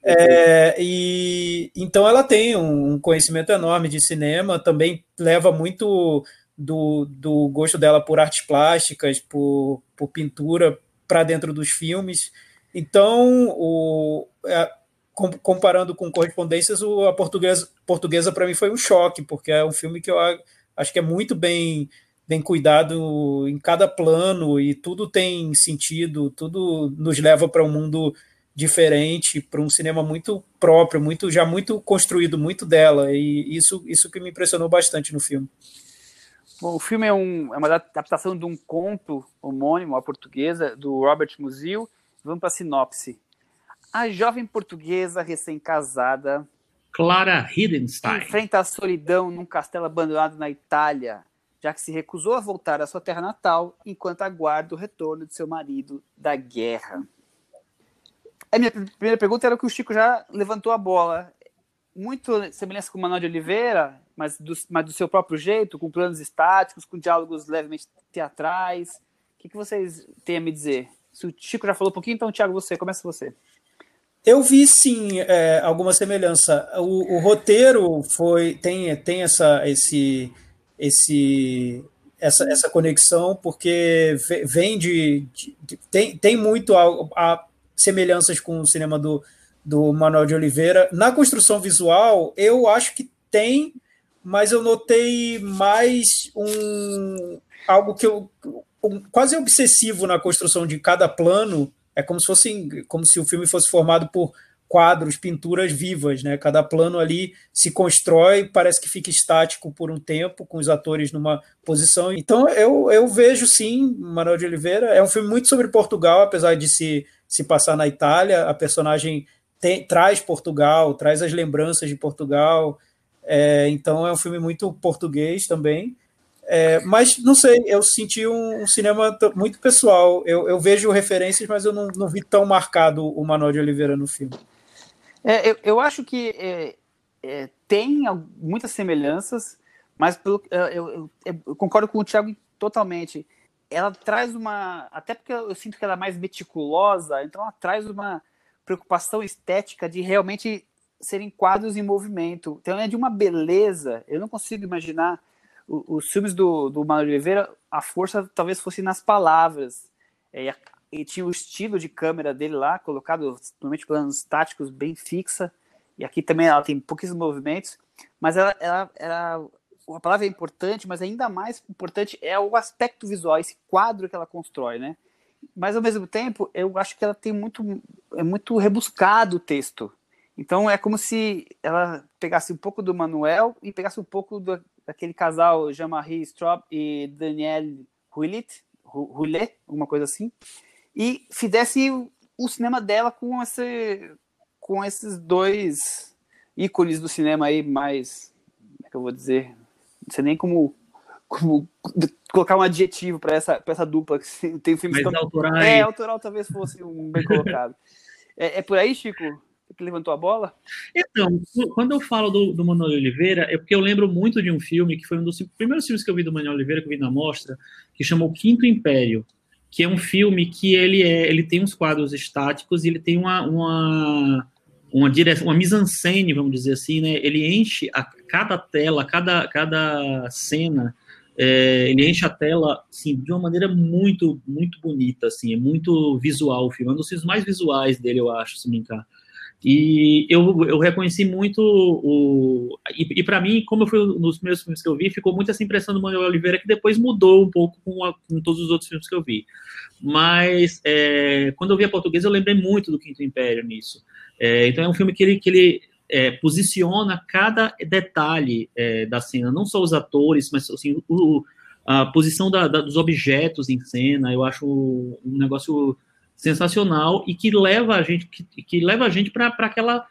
É, e, então ela tem um conhecimento enorme de cinema, também leva muito do, do gosto dela por artes plásticas, por, por pintura, para dentro dos filmes. Então, o, é, comparando com Correspondências, a portuguesa, portuguesa para mim foi um choque, porque é um filme que eu acho que é muito bem bem cuidado em cada plano e tudo tem sentido, tudo nos leva para um mundo diferente, para um cinema muito próprio, muito já muito construído, muito dela e isso isso que me impressionou bastante no filme. Bom, o filme é, um, é uma adaptação de um conto homônimo, a portuguesa, do Robert Musil. Vamos para a sinopse. A jovem portuguesa recém-casada Clara Hiddenstein. Enfrenta a solidão num castelo abandonado na Itália, já que se recusou a voltar à sua terra natal enquanto aguarda o retorno de seu marido da guerra. A minha primeira pergunta era o que o Chico já levantou a bola. Muito semelhança com o Manuel de Oliveira, mas do, mas do seu próprio jeito, com planos estáticos, com diálogos levemente teatrais. O que, que vocês têm a me dizer? Se o Chico já falou um pouquinho, então, Thiago, você, começa você. Eu vi sim é, alguma semelhança. O, o, roteiro foi tem, tem essa, esse, esse, essa, essa conexão, porque vem de. de tem, tem muito a, a semelhanças com o cinema do, do Manuel de Oliveira. Na construção visual, eu acho que tem, mas eu notei mais um algo que eu um, quase obsessivo na construção de cada plano. É como se fosse como se o filme fosse formado por quadros, pinturas vivas, né? Cada plano ali se constrói, parece que fica estático por um tempo, com os atores numa posição. Então eu, eu vejo sim, Manuel de Oliveira, é um filme muito sobre Portugal, apesar de se, se passar na Itália, a personagem tem, traz Portugal, traz as lembranças de Portugal, é, então é um filme muito português também. É, mas não sei, eu senti um, um cinema muito pessoal. Eu, eu, vejo referências, mas eu não, não vi tão marcado o Manuel de Oliveira no filme. É, eu, eu, acho que é, é, tem muitas semelhanças, mas pelo, eu, eu, concordo com o Thiago totalmente. Ela traz uma. Até porque eu sinto que ela é mais meticulosa, então ela traz uma preocupação estética de realmente serem quadros em movimento. Então é de uma beleza. Eu não consigo imaginar os filmes do, do Manuel Oliveira, a força talvez fosse nas palavras. É, e tinha o estilo de câmera dele lá, colocado normalmente planos táticos bem fixa, e aqui também ela tem pouquíssimos movimentos, mas ela, ela, ela, a palavra é importante, mas ainda mais importante é o aspecto visual, esse quadro que ela constrói, né? Mas ao mesmo tempo, eu acho que ela tem muito, é muito rebuscado o texto. Então é como se ela pegasse um pouco do Manuel e pegasse um pouco do, daquele casal Jean-Marie Straub e Daniel Houillet, Houillet, alguma coisa assim, e fizesse o cinema dela com esse com esses dois ícones do cinema aí mais como é que eu vou dizer? Não sei nem como, como colocar um adjetivo para essa para essa dupla que tem filmes tão... é autoral talvez fosse um bem colocado. É, é por aí Chico que levantou a bola? Então, quando eu falo do, do Manuel Oliveira, é porque eu lembro muito de um filme que foi um dos primeiros filmes que eu vi do Manuel Oliveira, que eu vi na mostra, que chamou Quinto Império que é um filme que ele é, ele tem uns quadros estáticos e ele tem uma uma uma direção, uma mise-en-scène, vamos dizer assim, né? Ele enche a cada tela, cada cada cena, é, ele enche a tela assim, de uma maneira muito muito bonita, assim, é muito visual o filme, é um dos filmes mais visuais dele, eu acho, se engano. E eu, eu reconheci muito o. E, e para mim, como foi nos primeiros filmes que eu vi, ficou muito essa impressão do Manuel Oliveira, que depois mudou um pouco com, a, com todos os outros filmes que eu vi. Mas é, quando eu vi a português, eu lembrei muito do Quinto Império nisso. É, então é um filme que ele, que ele é, posiciona cada detalhe é, da cena, não só os atores, mas assim, o, a posição da, da, dos objetos em cena. Eu acho um negócio sensacional e que leva a gente que, que leva a gente para aquela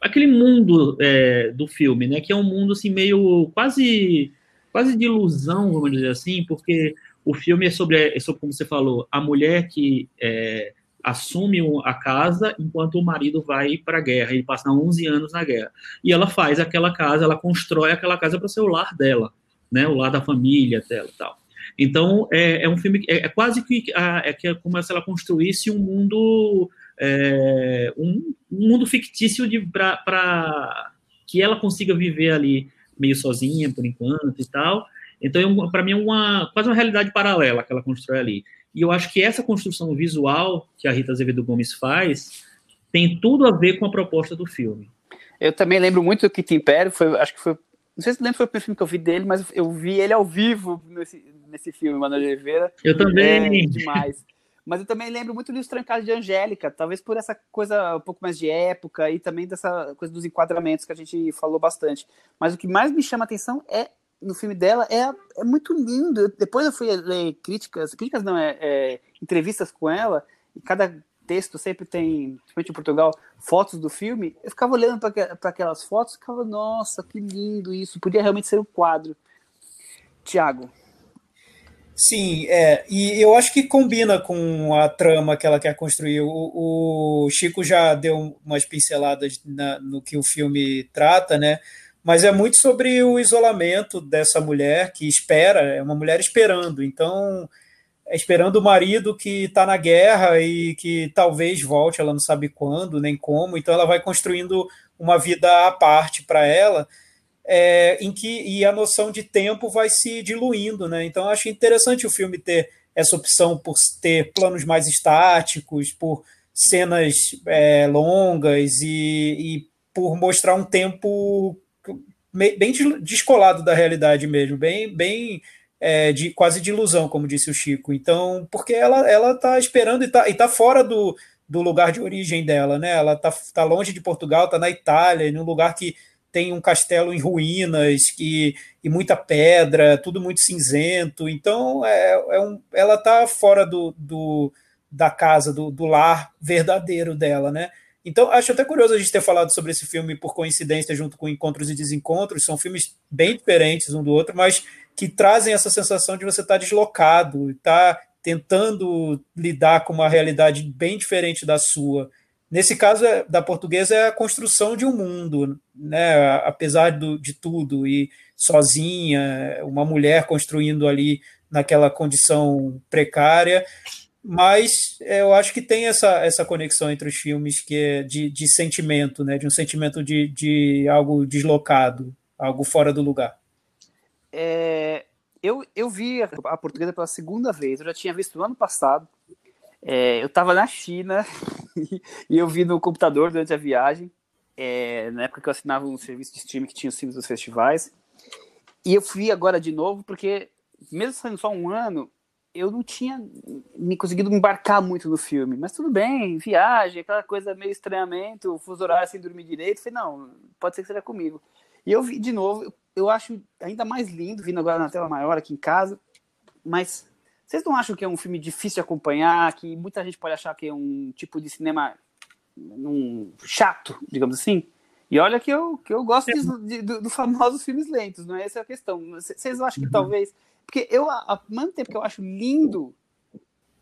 aquele mundo é, do filme, né? Que é um mundo assim meio quase quase de ilusão, vamos dizer assim, porque o filme é sobre, é sobre como você falou, a mulher que é, assume a casa enquanto o marido vai para a guerra. Ele passa 11 anos na guerra e ela faz aquela casa, ela constrói aquela casa para ser o lar dela, né? O lar da família dela, tal. Então, é, é um filme é, é quase que é, que é como se ela construísse um mundo é, um, um, mundo fictício para que ela consiga viver ali meio sozinha por enquanto e tal. Então, é para mim é uma quase uma realidade paralela que ela constrói ali. E eu acho que essa construção visual que a Rita Azevedo Gomes faz tem tudo a ver com a proposta do filme. Eu também lembro muito do Kit Império, foi, acho que foi, não sei se lembro foi o primeiro filme que eu vi dele, mas eu vi ele ao vivo nesse, nesse filme, Manoel Oliveira. Eu também. É demais. Mas eu também lembro muito dos Trancados de Angélica, talvez por essa coisa um pouco mais de época e também dessa coisa dos enquadramentos que a gente falou bastante. Mas o que mais me chama a atenção é no filme dela é, é muito lindo. depois eu fui ler críticas, críticas não, é, é, entrevistas com ela, e cada texto sempre tem, principalmente em Portugal, fotos do filme, eu ficava olhando para aquelas fotos e ficava, nossa, que lindo isso, podia realmente ser um quadro. Tiago. Sim, é, e eu acho que combina com a trama que ela quer construir. O, o Chico já deu umas pinceladas na, no que o filme trata, né? Mas é muito sobre o isolamento dessa mulher que espera, é uma mulher esperando. Então, é esperando o marido que está na guerra e que talvez volte, ela não sabe quando nem como. Então, ela vai construindo uma vida à parte para ela é, em que e a noção de tempo vai se diluindo, né? Então acho interessante o filme ter essa opção por ter planos mais estáticos, por cenas é, longas e, e, por mostrar um tempo bem descolado da realidade mesmo, bem bem é, de quase de ilusão, como disse o Chico. Então, porque ela ela está esperando e está e tá fora do, do lugar de origem dela, né? Ela está tá longe de Portugal, está na Itália, num lugar que tem um castelo em ruínas e, e muita pedra, tudo muito cinzento. Então, é, é um, ela está fora do, do, da casa, do, do lar verdadeiro dela, né? Então, acho até curioso a gente ter falado sobre esse filme por coincidência, junto com Encontros e Desencontros. São filmes bem diferentes um do outro, mas que trazem essa sensação de você estar tá deslocado, estar tá tentando lidar com uma realidade bem diferente da sua. Nesse caso é, da portuguesa é a construção de um mundo, né? apesar do, de tudo, e sozinha, uma mulher construindo ali naquela condição precária, mas eu acho que tem essa, essa conexão entre os filmes que é de, de sentimento, né? de um sentimento de, de algo deslocado, algo fora do lugar. É, eu, eu vi a portuguesa pela segunda vez, eu já tinha visto no ano passado, é, eu estava na China (laughs) e eu vi no computador durante a viagem, é, na época que eu assinava um serviço de streaming que tinha os filmes dos festivais. E eu fui agora de novo, porque, mesmo saindo só um ano, eu não tinha me conseguido embarcar muito no filme. Mas tudo bem, viagem, aquela coisa meio estranhamento, fuso horário sem dormir direito. Falei, não, pode ser que seja comigo. E eu vi de novo, eu acho ainda mais lindo, vindo agora na tela maior aqui em casa, mas vocês não acham que é um filme difícil de acompanhar, que muita gente pode achar que é um tipo de cinema um, chato, digamos assim? E olha que eu, que eu gosto de, de, do, do famosos filmes lentos, não é essa a questão. Vocês acham que uhum. talvez. Porque eu, ao mesmo tempo que eu acho lindo,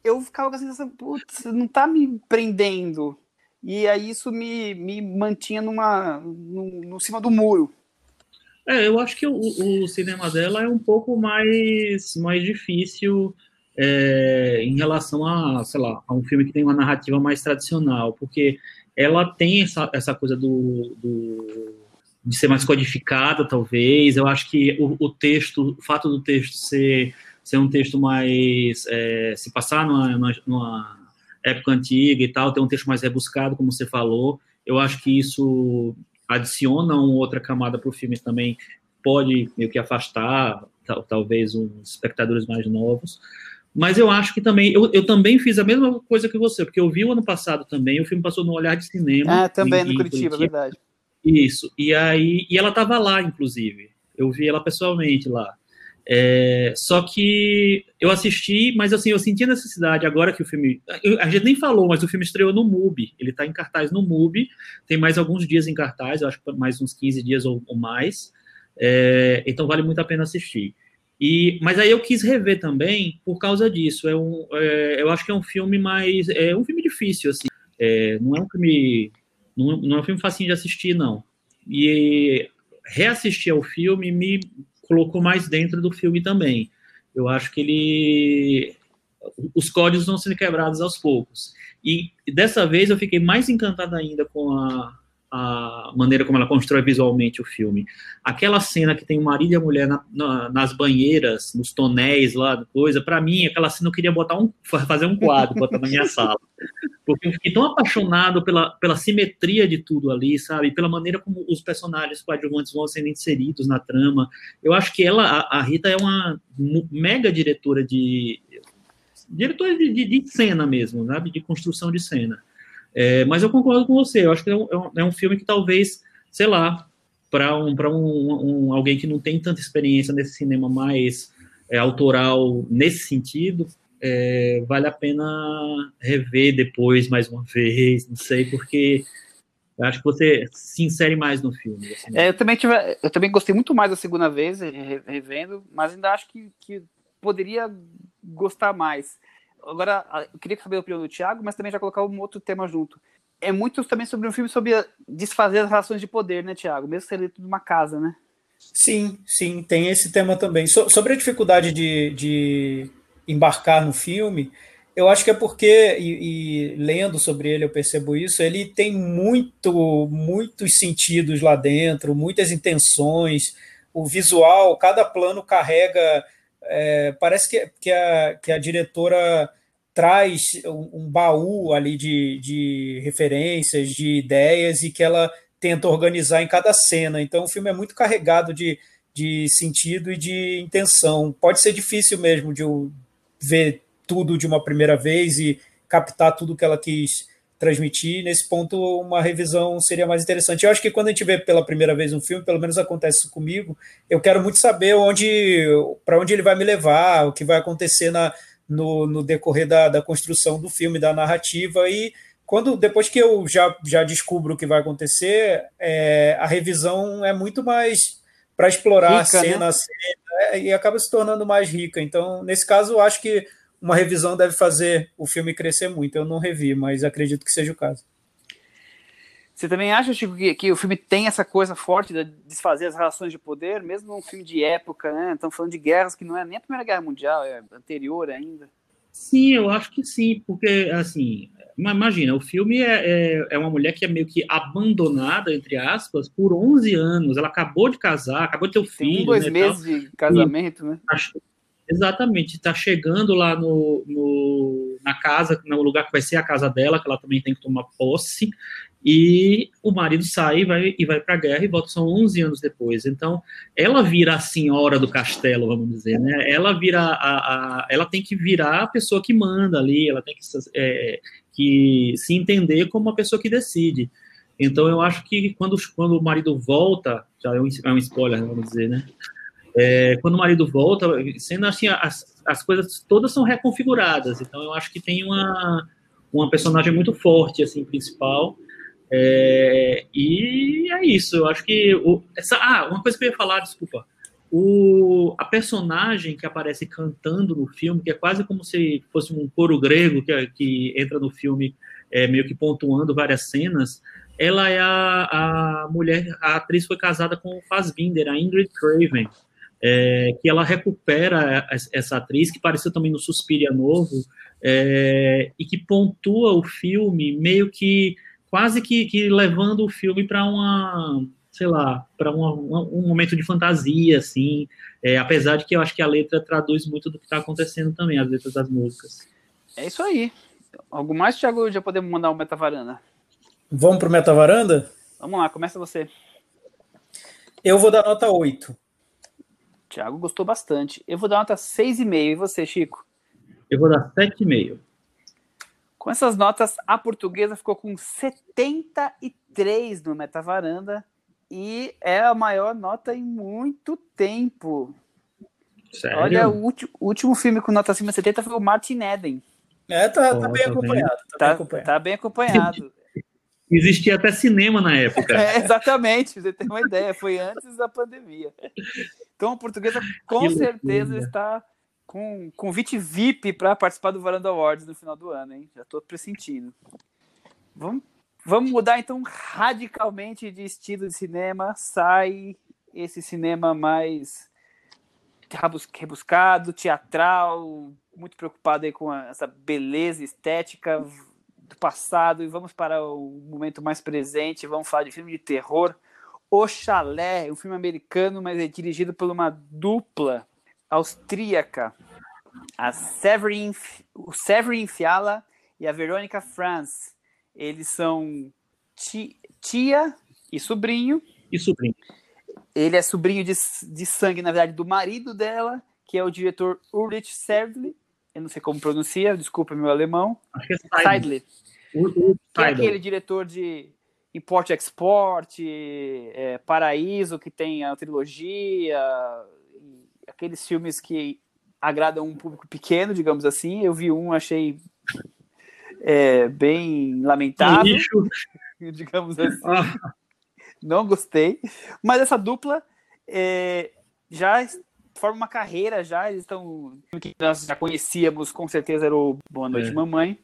eu ficava com a sensação, putz, não tá me prendendo. E aí isso me, me mantinha numa, no, no cima do muro. É, eu acho que o, o cinema dela é um pouco mais, mais difícil é, em relação a, sei lá, a um filme que tem uma narrativa mais tradicional, porque ela tem essa, essa coisa do, do de ser mais codificada, talvez. Eu acho que o, o, texto, o fato do texto ser, ser um texto mais. É, se passar numa, numa, época antiga e tal, ter um texto mais rebuscado, como você falou, eu acho que isso adiciona uma outra camada para o filme também, pode meio que afastar, tal, talvez, os espectadores mais novos. Mas eu acho que também, eu, eu também fiz a mesma coisa que você, porque eu vi o ano passado também, o filme passou no Olhar de Cinema. Ah, também, em, no Curitiba, Curitiba, verdade. Isso, e aí, e ela estava lá, inclusive, eu vi ela pessoalmente lá. É, só que eu assisti, mas assim, eu senti a necessidade agora que o filme. A gente nem falou, mas o filme estreou no MUBI. Ele está em cartaz no MUBI, tem mais alguns dias em cartaz, eu acho que mais uns 15 dias ou, ou mais. É, então vale muito a pena assistir. E, mas aí eu quis rever também por causa disso. É um, é, eu acho que é um filme mais. É um filme difícil, assim. É, não é um filme. Não, não, é um filme facinho de assistir, não. E reassistir ao filme me colocou mais dentro do filme também. Eu acho que ele. Os códigos vão sendo quebrados aos poucos. E dessa vez eu fiquei mais encantado ainda com a, a maneira como ela constrói visualmente o filme. Aquela cena que tem o marido e a mulher na, na, nas banheiras, nos tonéis lá, coisa, para mim, aquela cena eu queria botar um, fazer um quadro, botar na minha (laughs) sala. Porque eu fiquei tão apaixonado pela, pela simetria de tudo ali, sabe? Pela maneira como os personagens coadjuvantes vão sendo inseridos na trama. Eu acho que ela, a, a Rita, é uma mega diretora de. diretora de, de, de cena mesmo, sabe? De construção de cena. É, mas eu concordo com você, eu acho que é um, é um é filme que talvez, sei lá, para um, um, um, alguém que não tem tanta experiência nesse cinema mais é, autoral nesse sentido, é, vale a pena rever depois mais uma vez, não sei, porque acho que você se insere mais no filme. Assim. É, eu, também tive, eu também gostei muito mais da segunda vez, revendo, mas ainda acho que, que poderia gostar mais. Agora, eu queria saber a opinião do Thiago, mas também já colocar um outro tema junto. É muito também sobre um filme sobre desfazer as relações de poder, né, Thiago? Mesmo ser dentro de uma casa, né? Sim, sim, tem esse tema também. So, sobre a dificuldade de, de embarcar no filme, eu acho que é porque, e, e, lendo sobre ele eu percebo isso, ele tem muito, muitos sentidos lá dentro, muitas intenções, o visual, cada plano carrega. É, parece que, que, a, que a diretora traz um, um baú ali de, de referências, de ideias, e que ela tenta organizar em cada cena. Então o filme é muito carregado de, de sentido e de intenção. Pode ser difícil mesmo de ver tudo de uma primeira vez e captar tudo que ela quis transmitir. Nesse ponto, uma revisão seria mais interessante. Eu acho que quando a gente vê pela primeira vez um filme, pelo menos acontece isso comigo, eu quero muito saber onde, para onde ele vai me levar, o que vai acontecer na, no, no decorrer da, da construção do filme, da narrativa e quando depois que eu já, já descubro o que vai acontecer, é, a revisão é muito mais para explorar rica, a cena né? a cena é, e acaba se tornando mais rica. Então, nesse caso, eu acho que uma revisão deve fazer o filme crescer muito. Eu não revi, mas acredito que seja o caso. Você também acha, Chico, que, que, o filme tem essa coisa forte de desfazer as relações de poder, mesmo num filme de época, né? Estamos falando de guerras que não é nem a Primeira Guerra Mundial, é anterior ainda. Sim, eu acho que sim, porque, assim, imagina, o filme é, é, é, uma mulher que é meio que abandonada, entre aspas, por 11 anos. Ela acabou de casar, acabou de ter o um filho. Tem dois né, meses tal. de casamento, e, né? Exatamente, está chegando lá no, no, na casa, no lugar que vai ser a casa dela, que ela também tem que tomar posse, e o marido sai e vai, e vai para a guerra e volta, são 11 anos depois. Então, ela vira a senhora do castelo, vamos dizer, né? Ela vira a, a ela tem que virar a pessoa que manda ali, ela tem que, é, que se entender como uma pessoa que decide. Então, eu acho que quando, quando o marido volta, já é um, é um spoiler, vamos dizer, né? É, quando o marido volta, sendo assim, as, as coisas todas são reconfiguradas. Então, eu acho que tem uma, uma personagem muito forte, assim, principal. É, e é isso. Eu acho que. O, essa, ah, uma coisa que eu ia falar, desculpa. O, a personagem que aparece cantando no filme, que é quase como se fosse um coro grego que, que entra no filme, é, meio que pontuando várias cenas, ela é a, a mulher, a atriz foi casada com o Fassbinder, a Ingrid Craven é, que ela recupera essa atriz, que apareceu também no Suspiria Novo, é, e que pontua o filme meio que quase que, que levando o filme para uma, sei lá, para um momento de fantasia, assim, é, apesar de que eu acho que a letra traduz muito do que está acontecendo também, as letras das músicas. É isso aí. Algo mais, Thiago, já podemos mandar o um Metavaranda? Vamos para o Metavaranda? Vamos lá, começa você. Eu vou dar nota 8. Thiago gostou bastante. Eu vou dar nota 6,5. E você, Chico? Eu vou dar 7,5. Com essas notas, a portuguesa ficou com 73 no Metavaranda e é a maior nota em muito tempo. Sério? Olha, o, último filme com nota acima de 70 foi o Martin Eden. É, tá, tá bem tá acompanhado. Tá, tá, bem acompanhado. Tá bem acompanhado. (laughs) Existia até cinema na época. (laughs) É, exatamente, você tem uma ideia, foi antes da pandemia. Então a portuguesa com certeza está com convite VIP para participar do Varanda Awards no final do ano, hein? Já estou pressentindo. Vamos, vamos mudar então radicalmente de estilo de cinema. Sai esse cinema mais rebuscado, teatral, muito preocupado aí com essa beleza estética do passado e vamos para o momento mais presente. Vamos falar de filme de terror. O Chalé, um filme americano, mas é dirigido por uma dupla austríaca, a Severin, o Severin Fiala e a Verônica Franz. Eles são tia e sobrinho. E sobrinho. Ele é sobrinho de, de sangue, na verdade, do marido dela, que é o diretor Ulrich Seidley, eu não sei como pronuncia, desculpa meu alemão. Acho que é Seidley. Que é aquele diretor de Import Export, é, Paraíso, que tem a trilogia, aqueles filmes que agradam um público pequeno, digamos assim. Eu vi um, achei é, bem lamentável, (laughs) digamos assim. Ah. Não gostei. Mas essa dupla é, já forma uma carreira, já eles estão. que nós já conhecíamos, com certeza era o Boa Noite é. Mamãe,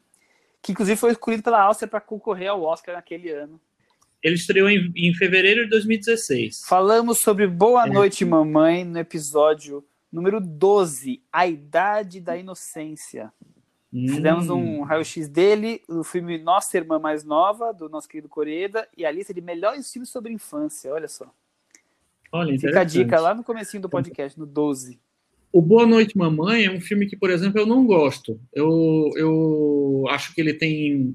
que inclusive foi escolhido pela Áustria para concorrer ao Oscar naquele ano. Ele estreou em, em fevereiro de 2016. Falamos sobre Boa é. Noite Mamãe no episódio número 12, A Idade da Inocência. Hum. Fizemos um raio-x dele, o filme Nossa Irmã Mais Nova, do nosso querido Coreda, e a lista de melhores filmes sobre infância, olha só. Olha, Fica a dica lá no comecinho do podcast, no 12. O Boa Noite Mamãe é um filme que, por exemplo, eu não gosto. Eu, eu acho que ele tem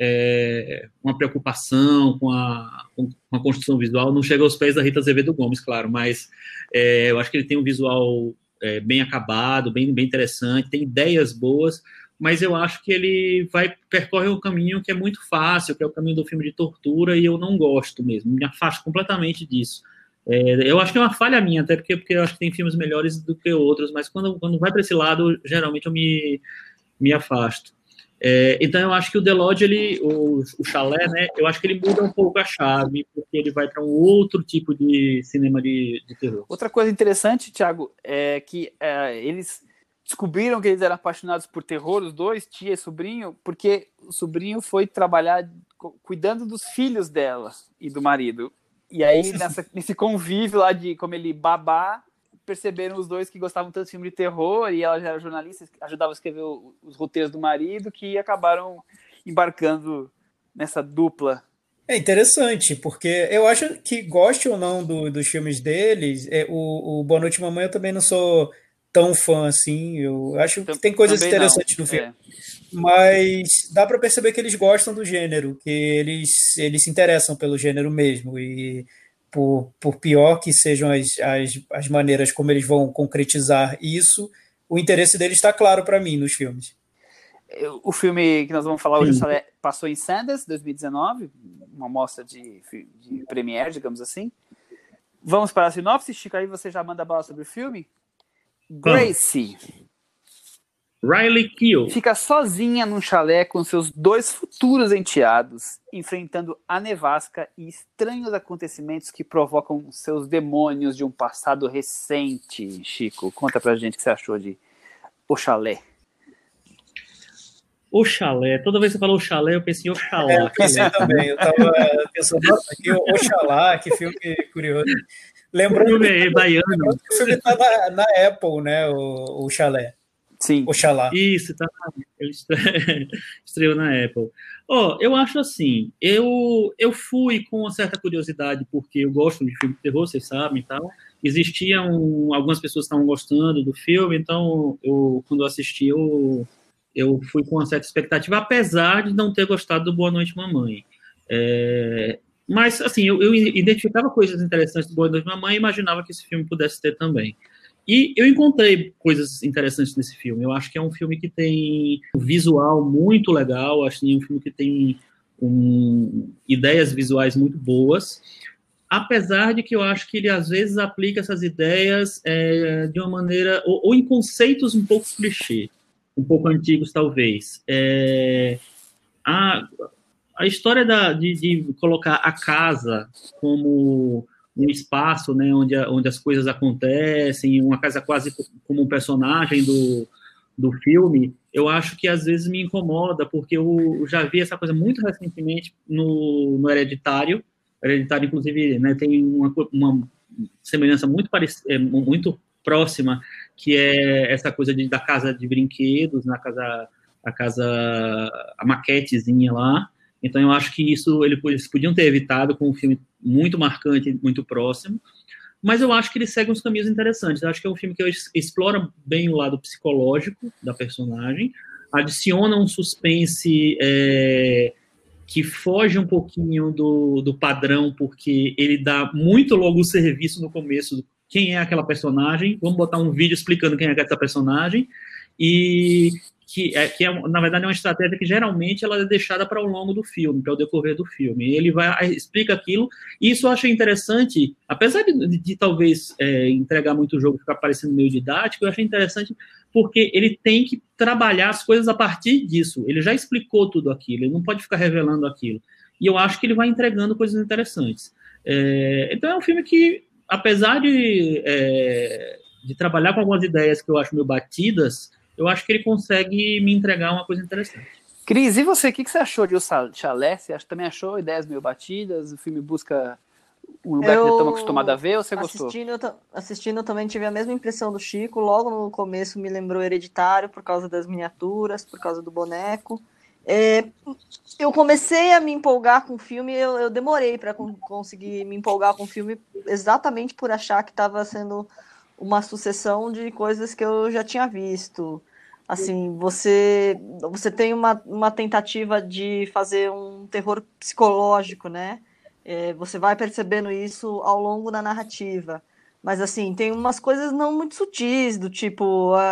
é, uma preocupação com a, com a construção visual. Não chega aos pés da Rita Azevedo Gomes, claro, mas é, eu acho que ele tem um visual é, bem acabado, bem, bem interessante, tem ideias boas, mas eu acho que ele vai percorre um caminho que é muito fácil, que é o caminho do filme de tortura, e eu não gosto mesmo, me afasto completamente disso. É, eu acho que é uma falha minha, até porque, porque eu acho que tem filmes melhores do que outros, mas quando, quando vai para esse lado, geralmente eu me, me afasto. É, então eu acho que o The Lodge, ele, o, o chalé, né, eu acho que ele muda um pouco a chave, porque ele vai para um outro tipo de cinema de, de, terror. Outra coisa interessante, Thiago, é que é, eles descobriram que eles eram apaixonados por terror, os dois, tia e sobrinho, porque o sobrinho foi trabalhar cuidando dos filhos dela e do marido. E aí, nessa, nesse convívio lá de como ele babá, perceberam os dois que gostavam tanto de filme de terror e ela já era jornalista, ajudava a escrever os roteiros do marido, que acabaram embarcando nessa dupla. É interessante, porque eu acho que, goste ou não do, dos filmes deles, é, o, o Boa Noite Mamãe eu também não sou tão fã assim. Eu acho que tem coisas interessantes não. no filme. É. Mas dá para perceber que eles gostam do gênero, que eles, eles se interessam pelo gênero mesmo. E por, por pior que sejam as, as, as maneiras como eles vão concretizar isso, o interesse deles está claro para mim nos filmes. O filme que nós vamos falar hoje Sim. passou em Sundance, 2019, uma mostra de, de premiere, digamos assim. Vamos para a sinopse, Chico, aí você já manda a bola sobre o filme? Gracie. Riley Keough. Fica sozinha num chalé com seus dois futuros enteados, enfrentando a nevasca e estranhos acontecimentos que provocam seus demônios de um passado recente. Chico, conta pra gente o que você achou de O Chalé. O chalé, toda vez que você falou chalé, eu pensei em Oxalá. É, eu pensei também, eu tava pensando, nossa, que Oxalá, que filme curioso. Lembrando o filme é baiano. o filme tá na, na, Apple, né? O, o Chalé. Sim. Oxalá. Isso, tá. Ele (laughs) estreou na Apple. Ó, oh, eu acho assim, eu, eu fui com uma certa curiosidade, porque eu gosto de filme de terror, vocês sabem e tal. Existiam algumas pessoas que estavam gostando do filme, então eu, quando eu assisti, eu, eu fui com uma certa expectativa, apesar de não ter gostado do Boa Noite Mamãe. É, mas, assim, eu, eu, identificava coisas interessantes do Boa Noite Mamãe e imaginava que esse filme pudesse ter também. E eu encontrei coisas interessantes nesse filme. Eu acho que é um filme que tem um visual muito legal, acho que é um filme que tem um, ideias visuais muito boas, apesar de que eu acho que ele às vezes aplica essas ideias é, de uma maneira, ou, ou, em conceitos um pouco clichê, um pouco antigos talvez. É, a, a história da, de, de, colocar a casa como um espaço né, onde, onde as coisas acontecem, uma casa quase como um personagem do, do filme, eu acho que às vezes me incomoda, porque eu já vi essa coisa muito recentemente no, no Hereditário. Hereditário, inclusive, né, tem uma, uma semelhança muito, parecida, muito próxima, que é essa coisa de, da casa de brinquedos, na casa, a casa, a maquetezinha lá, então eu acho que isso eles podiam ter evitado com um filme muito marcante, muito próximo. Mas eu acho que ele segue uns caminhos interessantes. Eu acho que é um filme que explora bem o lado psicológico da personagem, adiciona um suspense é, que foge um pouquinho do, do padrão, porque ele dá muito logo o serviço no começo do quem é aquela personagem. Vamos botar um vídeo explicando quem é essa personagem. E que é, que é na verdade é uma estratégia que geralmente ela é deixada para o longo do filme, para o decorrer do filme. Ele vai explica aquilo e isso eu achei interessante, apesar de, de, de talvez é, entregar muito o jogo, ficar parecendo meio didático, eu achei interessante porque ele tem que trabalhar as coisas a partir disso. Ele já explicou tudo aquilo, ele não pode ficar revelando aquilo. E eu acho que ele vai entregando coisas interessantes. É, então é um filme que, apesar de, é, de trabalhar com algumas ideias que eu acho meio batidas, eu acho que ele consegue me entregar uma coisa interessante. Cris, e você, o que, que você achou de O Chalé? Você também achou ideias meio batidas? O filme busca um lugar eu, que estamos acostumados a ver ou você gostou? Assistindo, assistindo, eu também tive a mesma impressão do Chico. Logo no começo me lembrou Hereditário por causa das miniaturas, por causa do boneco. É, eu comecei a me empolgar com o filme, eu, eu demorei para conseguir me empolgar com o filme exatamente por achar que estava sendo uma sucessão de coisas que eu já tinha visto. Assim, você você tem uma, uma tentativa de fazer um terror psicológico, né? É, você vai percebendo isso ao longo da narrativa. Mas, assim, tem umas coisas não muito sutis, do tipo, a,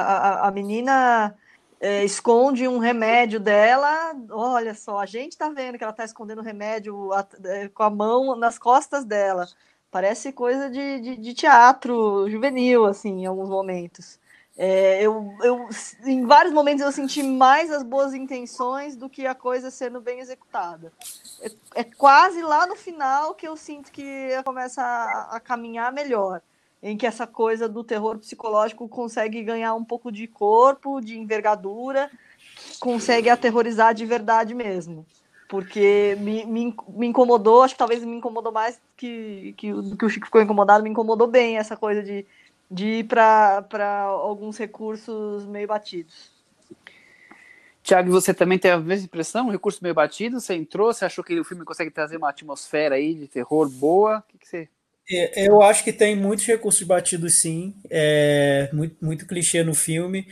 a, a menina é, esconde um remédio dela. Olha só, a gente tá vendo que ela tá escondendo o remédio a, é, com a mão nas costas dela. Parece coisa de, de, de teatro juvenil, assim, em alguns momentos. É, eu, eu, em vários momentos eu senti mais as boas intenções do que a coisa sendo bem executada. É, é quase lá no final que eu sinto que começa a, a, caminhar melhor, em que essa coisa do terror psicológico consegue ganhar um pouco de corpo, de envergadura, consegue aterrorizar de verdade mesmo. Porque me, me, me incomodou, acho que talvez me incomodou mais que, que, que o Chico ficou incomodado, me incomodou bem essa coisa de de ir para alguns recursos meio batidos. Tiago, você também tem a mesma impressão? Um recurso meio batido? Você entrou, você achou que o filme consegue trazer uma atmosfera aí de terror boa? O que, que você. É, eu acho que tem muitos recursos batidos, sim. É muito, muito clichê no filme.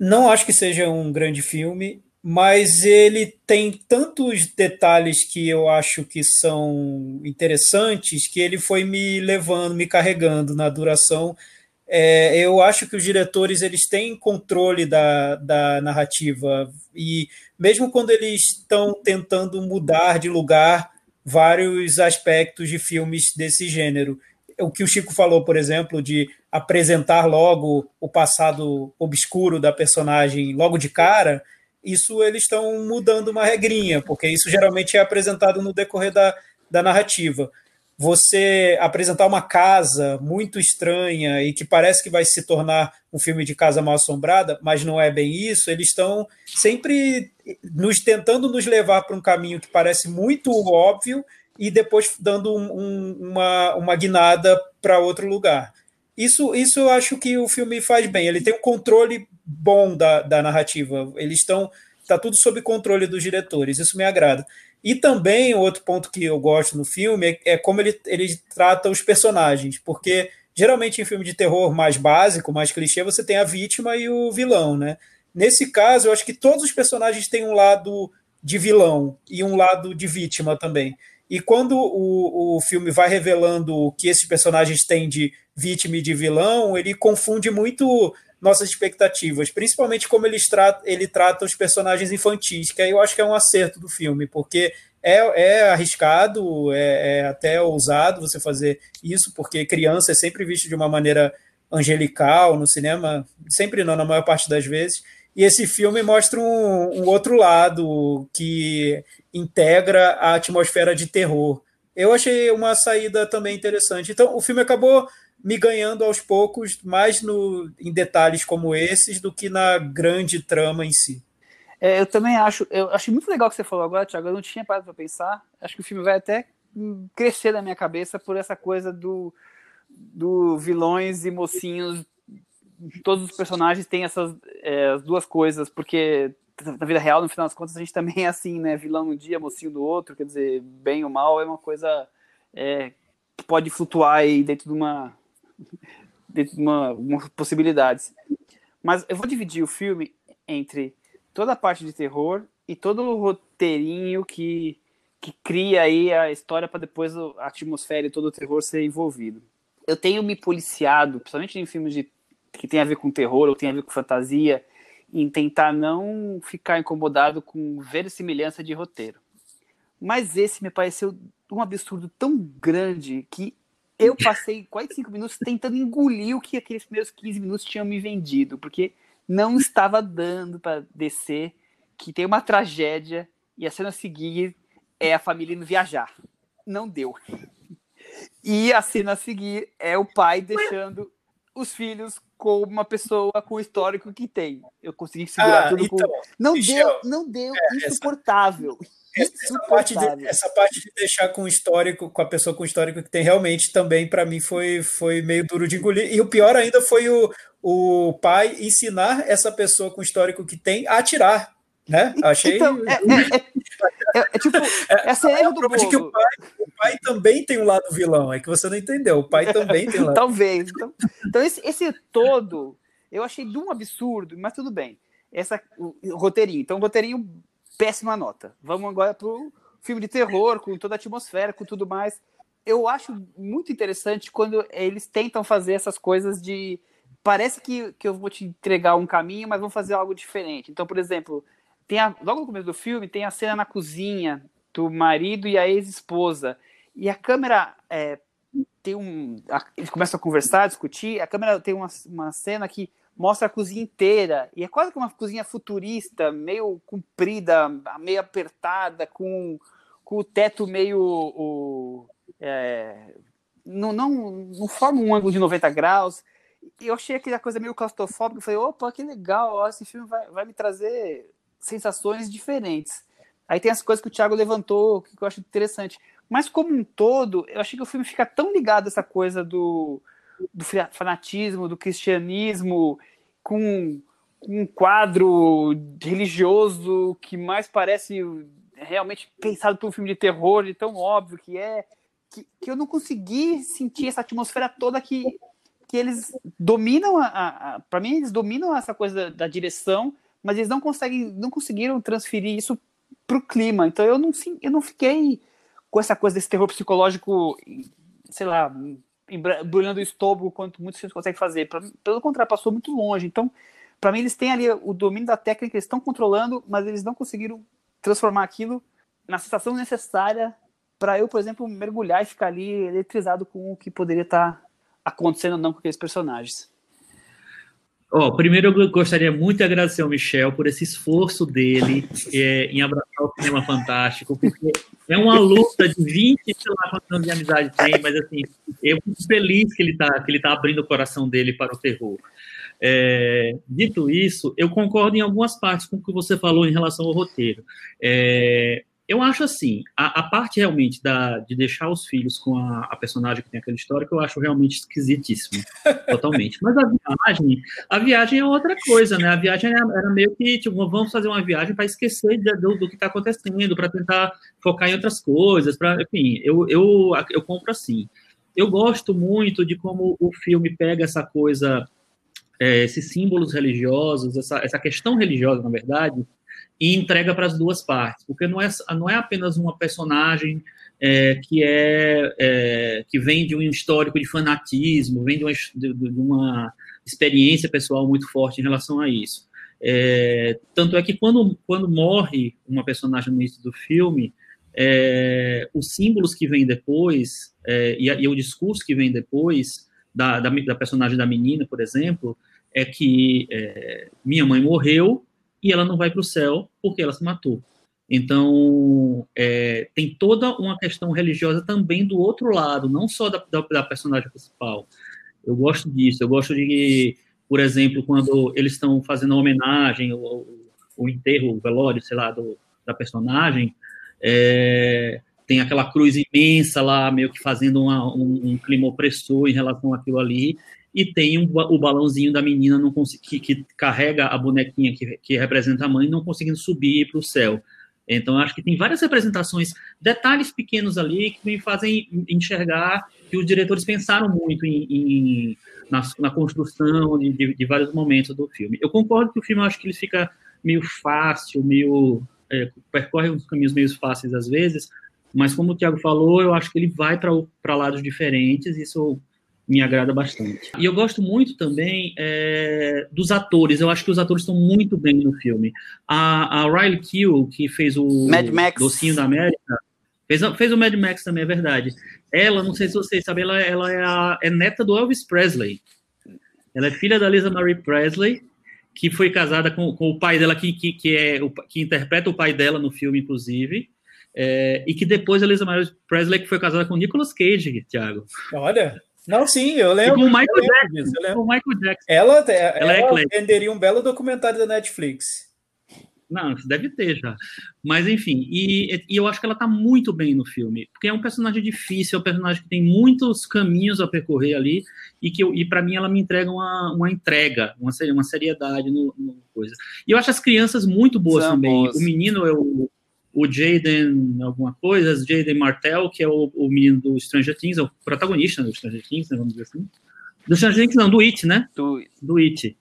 Não acho que seja um grande filme, mas ele tem tantos detalhes que eu acho que são interessantes que ele foi me levando, me carregando na duração é, eu acho que os diretores eles têm controle da, da narrativa e mesmo quando eles estão tentando mudar de lugar vários aspectos de filmes desse gênero. O que o Chico falou, por exemplo, de apresentar logo o passado obscuro da personagem logo de cara, isso eles estão mudando uma regrinha, porque isso geralmente é apresentado no decorrer da, da narrativa você apresentar uma casa muito estranha e que parece que vai se tornar um filme de casa mal assombrada, mas não é bem isso, eles estão sempre nos tentando nos levar para um caminho que parece muito óbvio e depois dando um, um, uma, uma guinada para outro lugar. Isso, isso eu acho que o filme faz bem. Ele tem um controle bom da, da narrativa. Eles estão. Está tudo sob controle dos diretores. Isso me agrada. E também, outro ponto que eu gosto no filme é, é como ele, ele trata os personagens, porque geralmente em filme de terror mais básico, mais clichê, você tem a vítima e o vilão, né? Nesse caso, eu acho que todos os personagens têm um lado de vilão e um lado de vítima também. E quando o, o filme vai revelando o que esses personagens têm de vítima e de vilão, ele confunde muito nossas expectativas, principalmente como ele trata, ele trata os personagens infantis, que aí eu acho que é um acerto do filme, porque é, é arriscado, é, é até ousado você fazer isso, porque criança é sempre visto de uma maneira angelical no cinema, sempre não, na maior parte das vezes, e esse filme mostra um, um outro lado que integra a atmosfera de terror. Eu achei uma saída também interessante. Então, o filme acabou me ganhando aos poucos, mais no, em detalhes como esses do que na grande trama em si. É, eu também acho, eu achei muito legal o que você falou agora, Thiago. Eu não tinha parado para pensar. Acho que o filme vai até crescer na minha cabeça por essa coisa do, do vilões e mocinhos. Todos os personagens têm essas é, as duas coisas, porque na vida real, no final das contas, a gente também é assim, né? Vilão um dia, mocinho do outro, quer dizer, bem ou mal é uma coisa é, que pode flutuar aí dentro de uma de uma, uma possibilidades. Mas eu vou dividir o filme entre toda a parte de terror e todo o roteirinho que, que cria aí a história para depois a atmosfera e todo o terror ser envolvido. Eu tenho me policiado, principalmente em filmes de, que tem a ver com terror ou tem a ver com fantasia, em tentar não ficar incomodado com verossimilhança de roteiro. Mas esse me pareceu um absurdo tão grande que eu passei quase cinco minutos tentando engolir o que aqueles primeiros 15 minutos tinham me vendido, porque não estava dando para descer, que tem uma tragédia e a cena a seguir é a família indo viajar. Não deu. E a cena a seguir é o pai deixando os filhos com uma pessoa com o histórico que tem. Eu consegui segurar ah, tudo então, com... Não Michel, deu, não deu, é, insuportável. Essa, essa, parte de, essa parte de deixar com histórico, com a pessoa com histórico que tem, realmente também para mim foi, foi meio duro de engolir. E o pior ainda foi o, o pai ensinar essa pessoa com histórico que tem a atirar. Né? Achei. Então, é, é, é, é tipo, é, essa é, é do de que o pai, o pai também tem um lado vilão, é que você não entendeu. O pai também tem um lado. (laughs) Talvez. Então, então esse, esse todo eu achei de um absurdo, mas tudo bem. Essa, o, o roteirinho. Então, o roteirinho, péssima nota. Vamos agora pro filme de terror, com toda a atmosfera, com tudo mais. Eu acho muito interessante quando eles tentam fazer essas coisas de. Parece que, que eu vou te entregar um caminho, mas vão fazer algo diferente. Então, por exemplo, tem a, logo no começo do filme, tem a cena na cozinha do marido e a ex-esposa. E a câmera é, tem um. A, eles começam a conversar, a discutir. A câmera tem uma, uma cena que mostra a cozinha inteira. E é quase que uma cozinha futurista, meio comprida, meio apertada, com, com o teto meio. O, é, não, não, não forma um ângulo de 90 graus. Eu achei aquela coisa meio claustrofóbica. Falei, opa, que legal, ó, esse filme vai, vai me trazer sensações diferentes. Aí tem as coisas que o Thiago levantou, que eu acho interessante. Mas como um todo, eu achei que o filme fica tão ligado a essa coisa do, do fanatismo, do cristianismo, com, com um quadro religioso que mais parece realmente pensado por um filme de terror, de tão óbvio que é, que, que eu não consegui sentir essa atmosfera toda que, que eles dominam, a, a, a para mim, eles dominam essa coisa da, da direção, mas eles não conseguem, não conseguiram transferir isso para o clima. Então eu não, eu não fiquei com essa coisa desse terror psicológico, sei lá, embrulhando o estômago quanto muitos filmes conseguem fazer. Pra, pelo contrário, passou muito longe. Então, para mim, eles têm ali o domínio da técnica, eles estão controlando, mas eles não conseguiram transformar aquilo na sensação necessária para eu, por exemplo, mergulhar e ficar ali eletrizado com o que poderia estar tá acontecendo ou não com aqueles personagens. Oh, primeiro, eu gostaria muito de agradecer ao Michel por esse esforço dele é, em abraçar o cinema fantástico, porque é uma luta de 20, sei lá quantos anos de amizade tem, mas assim, eu fico feliz que ele está que ele tá abrindo o coração dele para o terror. É, dito isso, eu concordo em algumas partes com o que você falou em relação ao roteiro. É, eu acho assim, a, a, parte realmente da, de deixar os filhos com a, a, personagem que tem aquela história, que eu acho realmente esquisitíssimo, (laughs) totalmente. Mas a viagem, a viagem é outra coisa, né? A viagem era, era meio que, tipo, vamos fazer uma viagem para esquecer de, do, do, que está acontecendo, para tentar focar em outras coisas, para, enfim, eu, eu, eu compro assim. Eu gosto muito de como o filme pega essa coisa, é, esses símbolos religiosos, essa, essa questão religiosa, na verdade, e entrega para as duas partes, porque não é, não é apenas uma personagem é, que é, é, que vem de um histórico de fanatismo, vem de uma, de, de uma experiência pessoal muito forte em relação a isso. É, tanto é que quando, quando morre uma personagem no início do filme, é, os símbolos que vêm depois é, e, e, o discurso que vem depois da, da, da, personagem da menina, por exemplo, é que é, minha mãe morreu e ela não vai para o céu porque ela se matou. Então, é, tem toda uma questão religiosa também do outro lado, não só da, da, da, personagem principal. Eu gosto disso, eu gosto de, por exemplo, quando eles estão fazendo a homenagem, o, o enterro, o velório, sei lá, do, da personagem, é, tem aquela cruz imensa lá, meio que fazendo uma, um, um clima opressor em relação àquilo ali, e tem um, o balãozinho da menina não que, que, carrega a bonequinha que, que representa a mãe não conseguindo subir para o céu. Então, acho que tem várias representações, detalhes pequenos ali que me fazem enxergar que os diretores pensaram muito em, em na, na, construção de, de, de, vários momentos do filme. Eu concordo que o filme, acho que ele fica meio fácil, meio é, percorre uns caminhos meio fáceis às vezes, mas como o Tiago falou, eu acho que ele vai para lados diferentes, isso me agrada bastante. E eu gosto muito também é, dos atores. Eu acho que os atores estão muito bem no filme. A, a Riley Keough, que fez o Mad Max. Docinho da América, fez, fez o Mad Max também, é verdade. Ela, não sei se vocês sabem, ela, ela é, a, é neta do Elvis Presley. Ela é filha da Lisa Marie Presley, que foi casada com, com o pai dela, que, que, que, é, o, que interpreta o pai dela no filme, inclusive. É, e que depois a Elizabeth Presley que foi casada com Nicolas Cage, Thiago. Olha, não, sim, eu lembro. com o Michael, Jackson, disso, com o Michael Jackson. Ela, ela, ela é venderia um belo documentário da Netflix. Não, deve ter já. Mas, enfim, e, e, eu acho que ela tá muito bem no filme, porque é um personagem difícil, é um personagem que tem muitos caminhos a percorrer ali, e que eu, e para mim ela me entrega uma, uma entrega, uma, uma seriedade no, no coisa. E eu acho as crianças muito boas São também. Boas. O menino é o, o Jaden alguma coisa, Jaden Martell, que é o, o menino do Stranger Things, é o protagonista do Stranger Things, né, vamos dizer assim. Do Stranger Things, não, do It, né? Do, do It.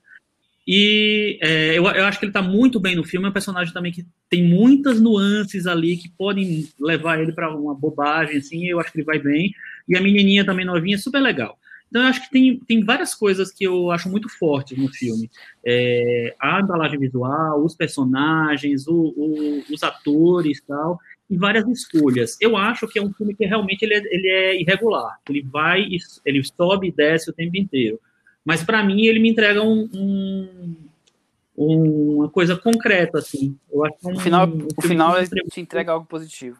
E é, eu, eu, acho que ele está muito bem no filme. É um personagem também que tem muitas nuances ali que podem levar ele para uma bobagem, assim. Eu acho que ele vai bem. E a menininha também novinha é super legal. Então, eu acho que tem, tem várias coisas que eu acho muito fortes no filme. É, a embalagem visual, os personagens, o, o, os atores tal, e várias escolhas. Eu acho que é um filme que realmente ele é, ele é irregular. Ele vai, ele sobe e desce o tempo inteiro. Mas para mim ele me entrega um, um, uma coisa concreta, assim. Eu acho um, o final, um o final entrega... te entrega algo positivo.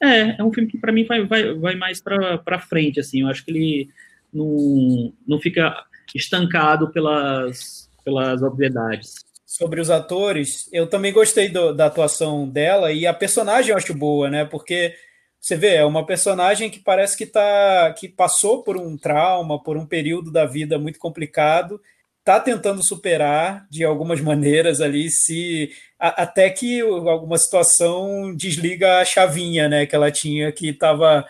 É, é um filme que para mim vai, vai, vai mais para frente, assim. Eu acho que ele não, não fica estancado pelas, pelas obviedades. Sobre os atores, eu também gostei do, da atuação dela e a personagem eu acho boa, né? Porque você vê, é uma personagem que parece que tá que passou por um trauma, por um período da vida muito complicado, tá tentando superar de algumas (laughs) maneiras ali, se a, até que alguma situação desliga a chavinha, né, que ela tinha que estava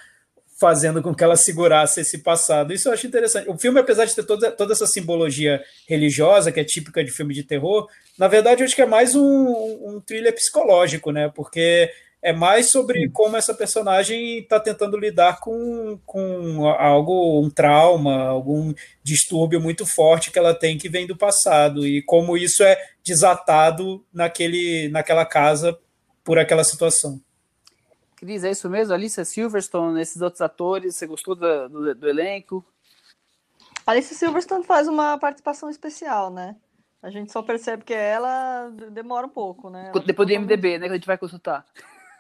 fazendo com que ela segurasse esse passado. Isso eu acho interessante. O filme, apesar de ter toda, toda essa simbologia religiosa, que é típica de filme de terror, na verdade eu acho que é mais um, um thriller psicológico, né? Porque é mais sobre como essa personagem está tentando lidar com, com algo, um trauma, algum distúrbio muito forte que ela tem que vem do passado e como isso é desatado naquele, naquela casa por aquela situação. Cris, é isso mesmo? Alicia Silverstone, esses outros atores, você gostou do, do, do elenco? Alicia Silverstone faz uma participação especial, né? A gente só percebe que ela demora um pouco, né? Depois do MDB, né? Que a gente vai consultar.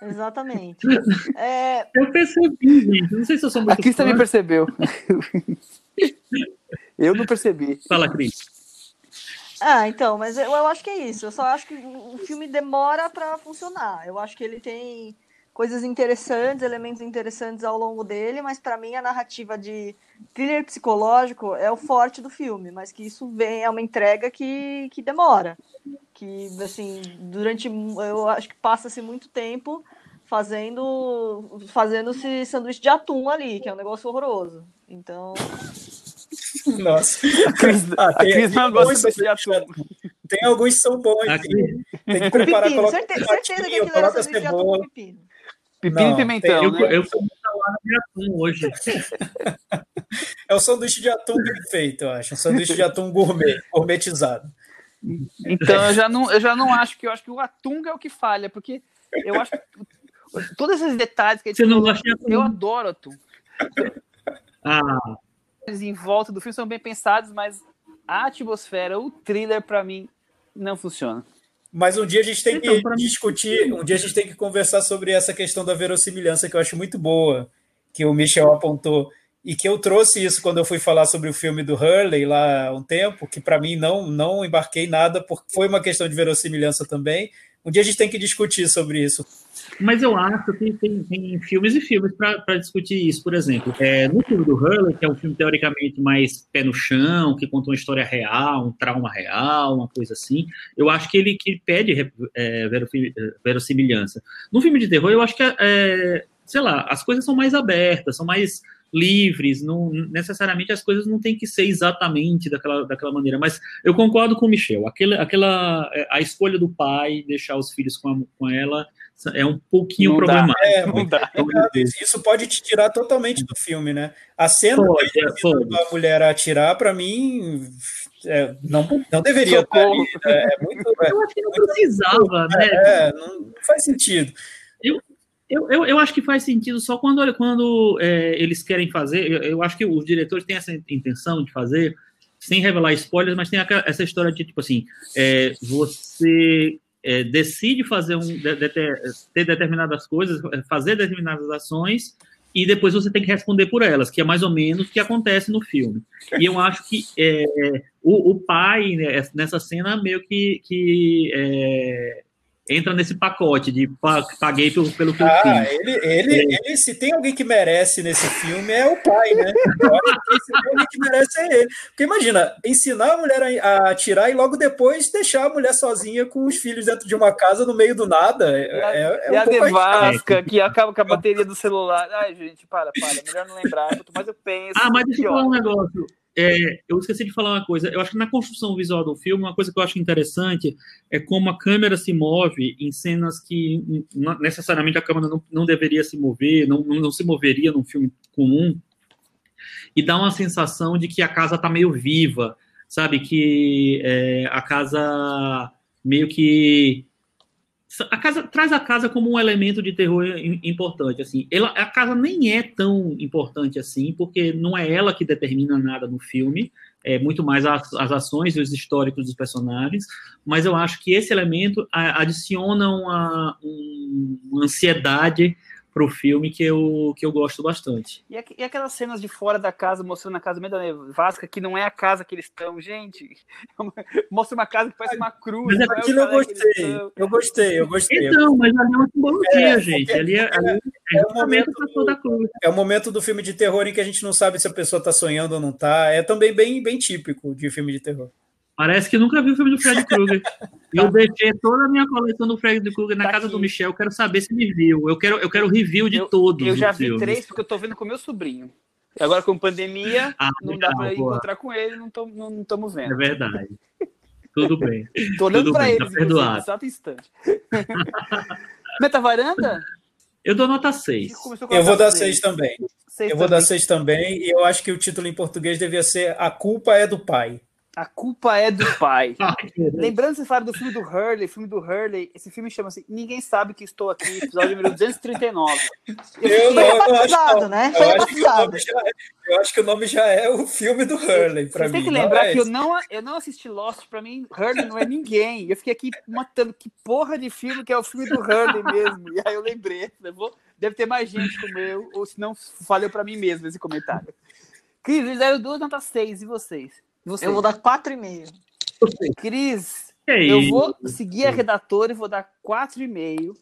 Exatamente. (laughs) É... Eu percebi, gente. Não sei se eu sou muito. A Cris também percebeu. (laughs) eu não percebi. Fala, Cris. Ah, então, mas eu, eu acho que é isso. Eu só acho que o filme demora para funcionar. Eu acho que ele tem coisas interessantes, elementos interessantes ao longo dele, mas para mim a narrativa de thriller psicológico é o forte do filme, mas que isso vem é uma entrega que, que demora que assim durante eu acho que passa-se muito tempo fazendo fazendo esse sanduíche de atum ali que é um negócio horroroso. Então nossa. A Cris, ah, a Cris não gosta de atum. tem alguns que são bons Aqui. tem que preparar pepino, coloca certeza, certeza que aquilo era sanduíche de atum com pepino Pepino não, e pimentão, tem, né? Eu, eu comi salada de atum hoje. (laughs) é o sanduíche de atum bem feito, eu acho. Um sanduíche de atum gourmet, gourmetizado. Então eu já não, eu já não acho que eu acho que o atum é o que falha, porque eu acho que todos esses detalhes que a gente Você não gosta eu adoro atum. Ah. Em volta do filme são bem pensados, mas a atmosfera, o thriller para mim não funciona. Mas um dia a gente tem então, que discutir, um dia a gente tem que conversar sobre essa questão da verossimilhança que eu acho muito boa, que o Michel apontou e que eu trouxe isso quando eu fui falar sobre o filme do Hurley lá há um tempo, que para mim não não embarquei nada, porque foi uma questão de verossimilhança também. Um dia a gente tem que discutir sobre isso. Mas eu acho que tem, tem filmes e filmes para discutir isso, por exemplo. É, no filme do Hurley, que é um filme teoricamente mais pé no chão, que conta uma história real, um trauma real, uma coisa assim, eu acho que ele, que pede é, verossimilhança. No filme de terror, eu acho que, é, sei lá, as coisas são mais abertas, são mais livres, não necessariamente as coisas não têm que ser exatamente daquela, daquela maneira, mas eu concordo com o Michel, aquela, aquela a escolha do pai deixar os filhos com, a, com ela é um pouquinho não problemático. É, é, isso pode te tirar totalmente do filme, né? A cena pode, é, da mulher atirar, para mim, é, não, não deveria estar ali, é, é, muito, Eu acho que não precisava, né? É, não, não faz sentido. Eu, eu, eu, eu, acho que faz sentido só quando, quando é, eles querem fazer. Eu, eu, acho que os diretores têm essa intenção de fazer sem revelar spoilers, mas tem essa história de tipo assim, é, você é, decide fazer um, de, de, ter determinadas coisas, fazer determinadas ações e depois você tem que responder por elas, que é mais ou menos o que acontece no filme. E eu acho que é, o, o, pai, né, nessa cena, meio que, que é, entra nesse pacote de paguei pelo, pelo que ah, eu fiz. Ele, ele, é. ele, se tem alguém que merece nesse filme, é o pai, né? se tem alguém que merece é ele. Porque imagina, ensinar a mulher a, atirar e logo depois deixar a mulher sozinha com os filhos dentro de uma casa no meio do nada. É, e a, é, é um a devasca que acaba com a bateria do celular. Ai, gente, para, para. Melhor não lembrar. Quanto mais eu penso. Ah, mas deixa eu falar um negócio. É, eu esqueci de falar uma coisa. Eu acho que na construção visual do filme, uma coisa que eu acho interessante é como a câmera se move em cenas que necessariamente a câmera não, não deveria se mover, não, não, se moveria num filme comum, e dá uma sensação de que a casa está meio viva, sabe? Que é, a casa meio que a casa traz a casa como um elemento de terror importante assim. Ela, a casa nem é tão importante assim porque não é ela que determina nada no filme. É muito mais as, as ações e os históricos dos personagens. Mas eu acho que esse elemento adiciona uma, uma ansiedade pro filme que eu, que eu gosto bastante. E, e aquelas cenas de fora da casa, mostrando a casa meio da nevasca, que não é a casa que eles estão, gente. (laughs) Mostra uma casa que parece uma cruz. Mas é aquilo é eu gostei. Eu gostei, eu gostei. Então, mas ali é uma simbologia, é, gente. Ali é, ali é, é, o momento do, da cruz. é o momento do filme de terror em que a gente não sabe se a pessoa está sonhando ou não está. É também bem, bem típico de filme de terror. Parece que nunca viu o filme do Fred Krueger. (laughs) eu deixei toda a minha coleção do Fred Krueger na tá casa aqui. do Michel. Eu quero saber se ele viu. Eu quero, eu quero review de eu, todos. Eu já vi filmes. três, porque eu tô vendo com meu sobrinho. E agora, com pandemia, ah, não legal, dá para encontrar com ele, não estamos não, não vendo. É verdade. Tudo bem. (laughs) Tô olhando para ele, tá perdoado. exato instante. (laughs) Meta varanda? Eu dou nota 6. Eu vou dar 6 também. Seis eu também. vou dar 6 também. E eu acho que o título em português devia ser A Culpa é do Pai. A culpa é do (laughs) pai. Lembrando, você fala do filme do Hurley, filme do Hurley, esse filme chama-se Ninguém Sabe Que Estou Aqui, episódio número 239. Eu, eu não, foi batizado, né? Foi eu batizado. Acho é, eu acho que o nome já é o filme do Hurley, para mim. Tem que lembrar é que eu não, eu não assisti Lost, para mim, Hurley não é ninguém. Eu fiquei aqui matando que porra de filme que é o filme do Hurley mesmo. E aí eu lembrei, levou, deve ter mais gente como eu, ou se não, falhou para mim mesmo esse comentário. Cris, eles deram duas notas seis, e vocês? Você. Eu vou dar 4,5. Cris, eu vou seguir a redatora e vou dar 4,5.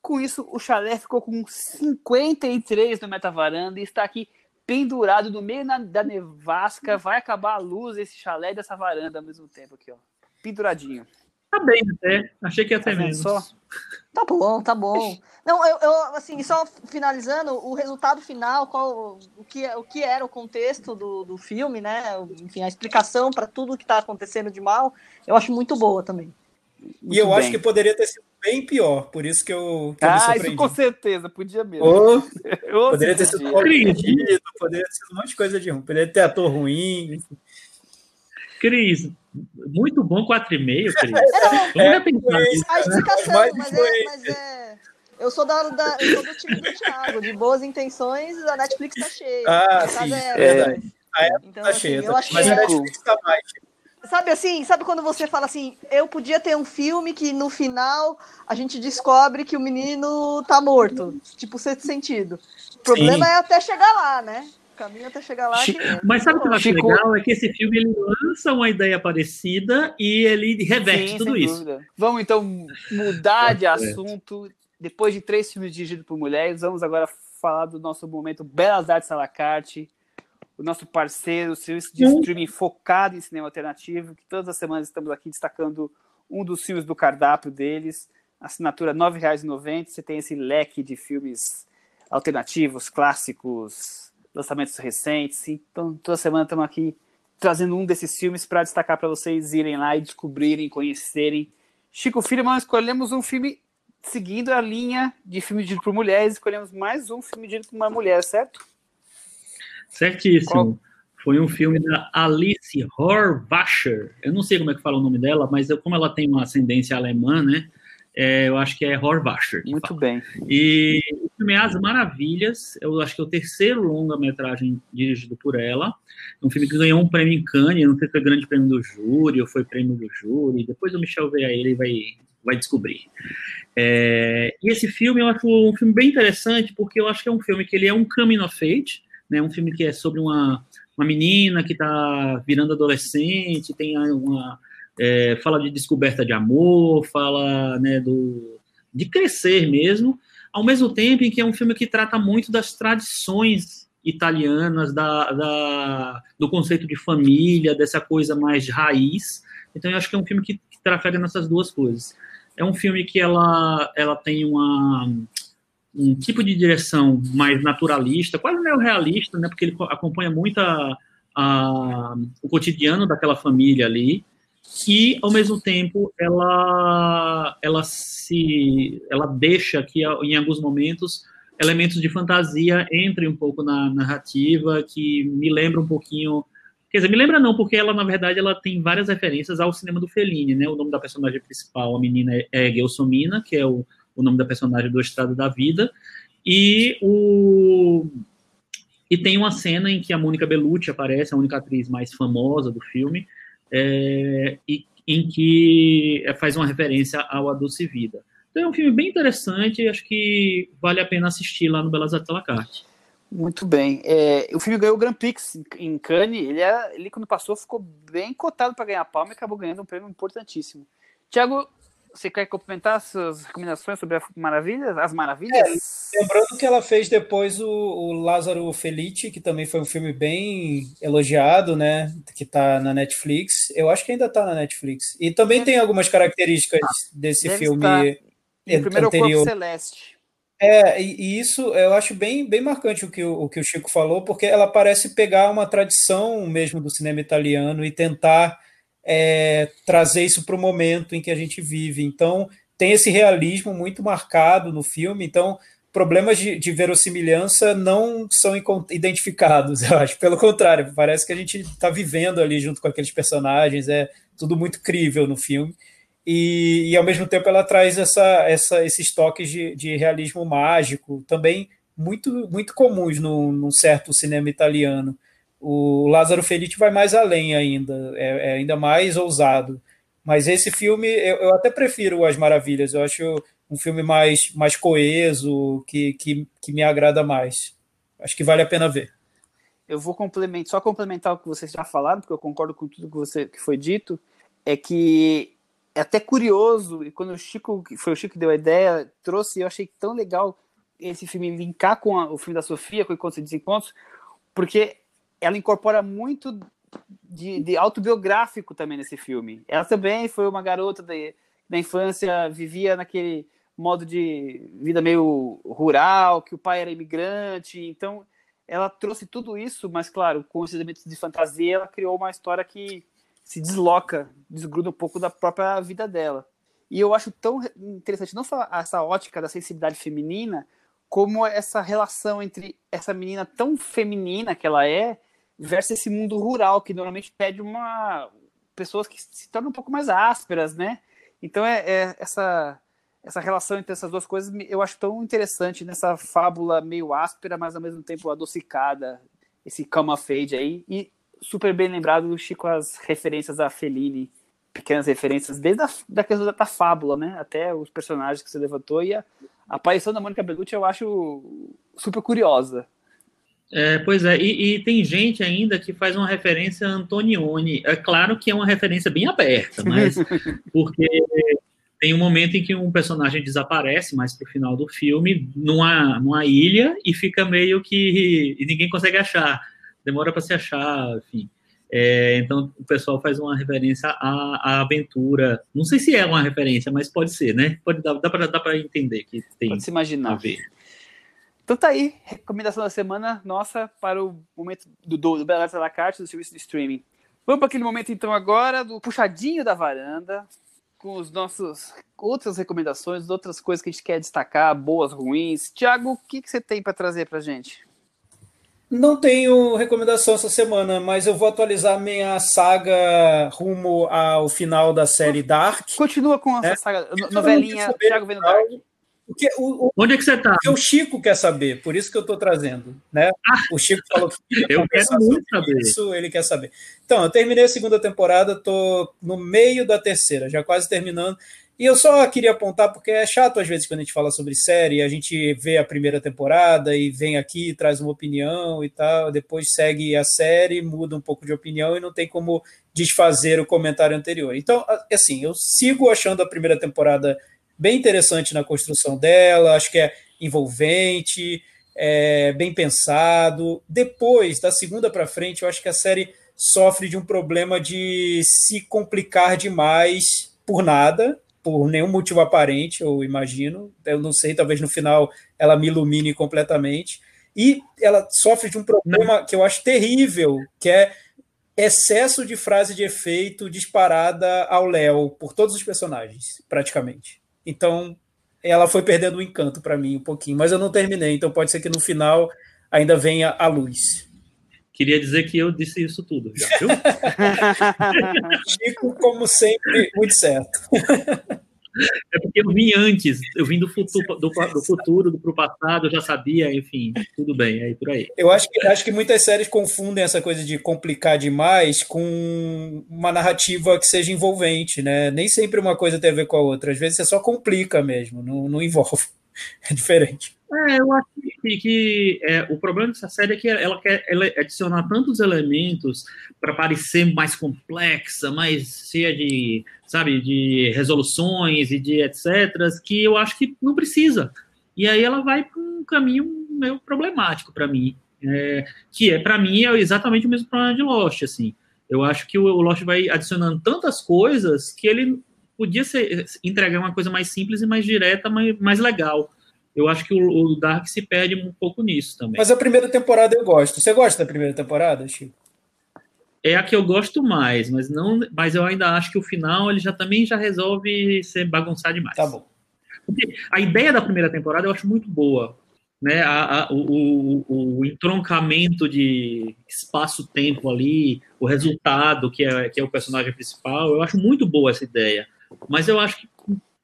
Com isso, o chalé ficou com 53 no Metavaranda e está aqui pendurado no meio da nevasca. Vai acabar a luz desse chalé e dessa varanda ao mesmo tempo aqui, ó. Penduradinho. Tá bem até. Achei que ia ter tá menos. Só? Tá bom, tá bom. Não, eu, eu, assim, só finalizando, o resultado final, qual, o, que, o que era o contexto do, do filme, né? Enfim, a explicação para tudo que está acontecendo de mal, eu acho muito boa também. Muito e eu bem. acho que poderia ter sido bem pior, por isso que eu. Que ah, eu isso com certeza, podia mesmo. Oh, (laughs) poderia ter sido corrigido, poderia ter sido um monte de coisa de ruim, poderia ter ator ruim. Enfim. Cris, muito bom 4,5, (laughs) Cris. Vamos é, repensar é, isso. A explicação, mas, mas, é, mas é, Eu sou, da, da, eu sou do time do Thiago, de boas intenções, a Netflix tá cheia. Ah, sim, é verdade. A Apple então, tá assim, cheia, eu mas a Netflix tá mais. Sabe assim, sabe quando você fala assim, eu podia ter um filme que no final a gente descobre que o menino tá morto, tipo sexto sentido. O problema Sim. é até chegar lá, né? Caminho até chegar lá. Que... Mas sabe o que eu acho Chico... legal? É que esse filme ele lança uma ideia parecida e ele reverte Sim, tudo isso. Dúvida. Vamos então mudar de assunto. Depois de três filmes dirigidos por mulheres, vamos agora falar do nosso momento Belas Artes à la carte, o nosso parceiro, o serviço de streaming focado em cinema alternativo, que todas as semanas estamos aqui destacando um dos filmes do cardápio deles. Assinatura R$ 9,90. Você tem esse leque de filmes alternativos, clássicos, lançamentos recentes. Então, toda semana estamos aqui trazendo um desses filmes para destacar para vocês irem lá e descobrirem, conhecerem. Chico Firman, escolhemos um filme seguindo a linha de filme dirigido por mulheres, escolhemos mais um filme dirigido por uma mulher, certo? Certíssimo. Qual? Foi um filme da Alice Horvacher. Eu não sei como é que fala o nome dela, mas eu, como ela tem uma ascendência alemã, né? É, eu acho que é Horvacher. Muito fala. bem. E o filme As Maravilhas, eu acho que é o terceiro longa-metragem dirigido por ela. É um filme que ganhou um prêmio em Cannes, não sei se foi grande prêmio do júri ou foi prêmio do júri. Depois o Michel vê aí, ele vai, vai descobrir. É, e esse filme eu acho um filme bem interessante, porque eu acho que é um filme que ele é um coming of age, né, um filme que é sobre uma, uma menina que está virando adolescente, tem uma é, fala de descoberta de amor, fala né, do, de crescer mesmo, ao mesmo tempo em que é um filme que trata muito das tradições italianas, da, da, do conceito de família, dessa coisa mais de raiz. Então, eu acho que é um filme que, que trafega nessas duas coisas. É um filme que ela, ela tem uma, um tipo de direção mais naturalista, quase neorrealista, né, porque ele acompanha muito a, a, o cotidiano daquela família ali e ao mesmo tempo ela ela se ela deixa que em alguns momentos elementos de fantasia entrem um pouco na narrativa que me lembra um pouquinho quer dizer me lembra não porque ela na verdade ela tem várias referências ao cinema do Fellini né? O nome da personagem principal a menina é Gelsomina que é o, o nome da personagem do Estado da Vida. E o e tem uma cena em que a Mônica Bellucci aparece a única atriz mais famosa do filme é, e, em que é, faz uma referência ao A Doce Vida. Então é um filme bem interessante, acho que vale a pena assistir lá no Belas Artes la Carte. Muito bem. É, o filme ganhou o Grand Prix em Cannes. Ele, é, ele quando passou, ficou bem cotado para ganhar palma e acabou ganhando um prêmio importantíssimo. Tiago, você quer complementar suas recomendações sobre as maravilhas? As maravilhas? É, lembrando que ela fez depois o, o Lázaro Felice, que também foi um filme bem elogiado, né? Que está na Netflix. Eu acho que ainda está na Netflix. E também tem algumas características ah, desse filme anterior. Corpo Celeste. É, e, e, isso eu acho bem, bem marcante o que o, o que o Chico falou, porque ela parece pegar uma tradição mesmo do cinema italiano e tentar é, trazer isso para o momento em que a gente vive. Então, tem esse realismo muito marcado no filme. Então, problemas de, de verossimilhança não são identificados, (laughs) eu acho. Pelo contrário, parece que a gente está vivendo ali junto com aqueles personagens. É tudo muito crível no filme. E, e ao mesmo tempo ela traz essa, essa, esses toques de, de realismo mágico, também muito, muito comuns num, num certo cinema italiano. O Lázaro Felice vai mais além ainda, é, é ainda mais ousado. Mas esse filme, eu, eu, até prefiro As Maravilhas, eu acho um filme mais, mais coeso, que, que, que me agrada mais. Acho que vale a pena ver. Eu vou complementar, só complementar o que vocês já falaram, porque eu concordo com tudo que, você, que foi dito, é que é até curioso, e quando o Chico, foi o Chico que deu a ideia, trouxe, eu achei tão legal esse filme linkar com a, o filme da Sofia, com Encontros e Desencontros, porque ela incorpora muito de, de, autobiográfico também nesse filme. Ela também foi uma garota de, da infância, vivia naquele modo de vida meio rural, que o pai era imigrante, então ela trouxe tudo isso, mas claro, com esses elementos de fantasia, ela criou uma história que se desloca, desgruda um pouco da própria vida dela. E eu acho tão interessante não só essa ótica da sensibilidade feminina, como essa relação entre essa menina tão feminina que ela é versus esse mundo rural que normalmente pede uma pessoas que se tornam um pouco mais ásperas, né? Então é, é, essa essa relação entre essas duas coisas eu acho tão interessante nessa fábula meio áspera, mas ao mesmo tempo adocicada, esse come of age aí e super bem lembrado do Chico as referências a Fellini, pequenas referências desde a da questão da, da fábula, né? Até os personagens que você levantou e a, a aparição da Mônica Bellucci eu acho super curiosa. É, pois é, e, e, tem gente ainda que faz uma referência a Antonioni. É claro que é uma referência bem aberta, mas (laughs) porque tem um momento em que um personagem desaparece mais pro final do filme numa, numa ilha e fica meio que e ninguém consegue achar, demora para se achar, enfim. É, então o pessoal faz uma referência à, à, aventura. Não sei se é uma referência, mas pode ser, né? Pode dar, dá para entender que tem. Pode se imaginar. A ver. Então tá aí, recomendação da semana nossa para o momento do, do, do Bela la Carte, do serviço de streaming. Vamos para aquele momento então agora do puxadinho da varanda, com os nossos outras recomendações, outras coisas que a gente quer destacar, boas, ruins. Tiago, o que, que você tem para trazer para gente? Não tenho recomendação essa semana, mas eu vou atualizar minha saga rumo ao final da série Dark. Continua com essa É. saga, novelinha Thiago vendo. Dark. Porque o, o, Onde é que você tá? porque o Chico quer saber, por isso que eu estou trazendo. Né? O Chico falou que Eu quero muito saber. isso, ele quer saber. Então, eu terminei a segunda temporada, estou no meio da terceira, já quase terminando. E eu só queria apontar, porque é chato às vezes quando a gente fala sobre série, a gente vê a primeira temporada e vem aqui, traz uma opinião e tal, depois segue a série, muda um pouco de opinião e não tem como desfazer o comentário anterior. Então, assim, eu sigo achando a primeira temporada bem interessante na construção dela, acho que é envolvente, é bem pensado. Depois, da segunda para frente, eu acho que a série sofre de um problema de se complicar demais por nada, por nenhum motivo aparente, eu imagino. Eu não sei, talvez no final ela me ilumine completamente. E ela sofre de um problema que eu acho terrível, que é excesso de frase de efeito disparada ao Léo por todos os personagens, praticamente. Então, ela foi perdendo o encanto para mim um pouquinho, mas eu não terminei, então pode ser que no final ainda venha a luz. Queria dizer que eu disse isso tudo, já, viu? (laughs) Chico, como sempre, muito certo. (laughs) É porque eu vim antes, eu vim do futuro, do, do futuro, do pro passado, eu já sabia, enfim, tudo bem, aí por aí. Eu acho que, acho que muitas séries confundem essa coisa de complicar demais com uma narrativa que seja envolvente, né? Nem sempre uma coisa tem a ver com a outra. Às vezes você só complica mesmo, não, não envolve. (laughs) É diferente. É, eu acho que, que é, o problema dessa série é que ela quer ela adicionar tantos elementos para parecer mais complexa, mais cheia de, sabe, de resoluções e de etc, que eu acho que não precisa. E aí ela vai para um caminho meio problemático para mim, é, que é para mim é exatamente o mesmo problema de Lost, assim. Eu acho que o, o Lost vai adicionando tantas coisas que ele podia ser, entregar uma coisa mais simples e mais direta, mais, mais legal. Eu acho que o, Dark se perde um pouco nisso também. Mas a primeira temporada eu gosto. Você gosta da primeira temporada, Chico? É a que eu gosto mais, mas não, mas eu ainda acho que o final ele já também já resolve ser bagunçar demais. Tá bom. Porque a ideia da primeira temporada eu acho muito boa, né? A, a, o, o, o, entroncamento de espaço-tempo ali, o resultado que é, que é o personagem principal, eu acho muito boa essa ideia. Mas eu acho que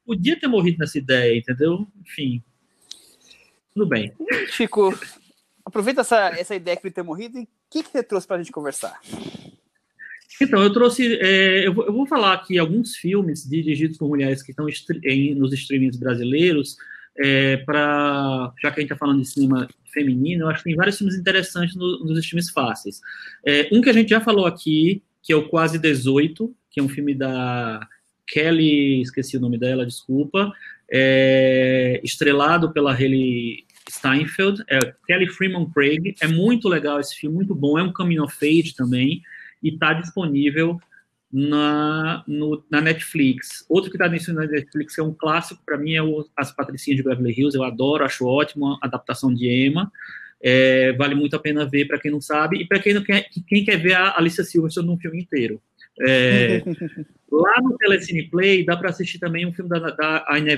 podia ter morrido nessa ideia, entendeu? Enfim. Tudo bem. Chico, aproveita essa, essa ideia que ele ter morrido e o que, que você trouxe para a gente conversar? Então, eu trouxe. É, eu, vou, eu, vou, falar aqui alguns filmes dirigidos por mulheres que estão em, nos streamings brasileiros, é, para já que a gente está falando de cinema feminino, eu acho que tem vários filmes interessantes no, nos streams fáceis. É, um que a gente já falou aqui, que é o Quase 18, que é um filme da Kelly, esqueci o nome dela, desculpa, é, estrelado pela Haley Steinfeld, é Kelly Freeman Craig, é muito legal esse filme, muito bom, é um coming of age também, e está disponível na, no, na Netflix. Outro que está disponível na Netflix é um clássico, para mim, é o As Patricinhas de Beverly Hills, eu adoro, acho ótimo a adaptação de Emma, é, vale muito a pena ver para quem não sabe, e para quem quer, quem quer ver a Alicia Silverstone num filme inteiro. É, lá no Telecine Play dá para assistir também um filme da, da Agne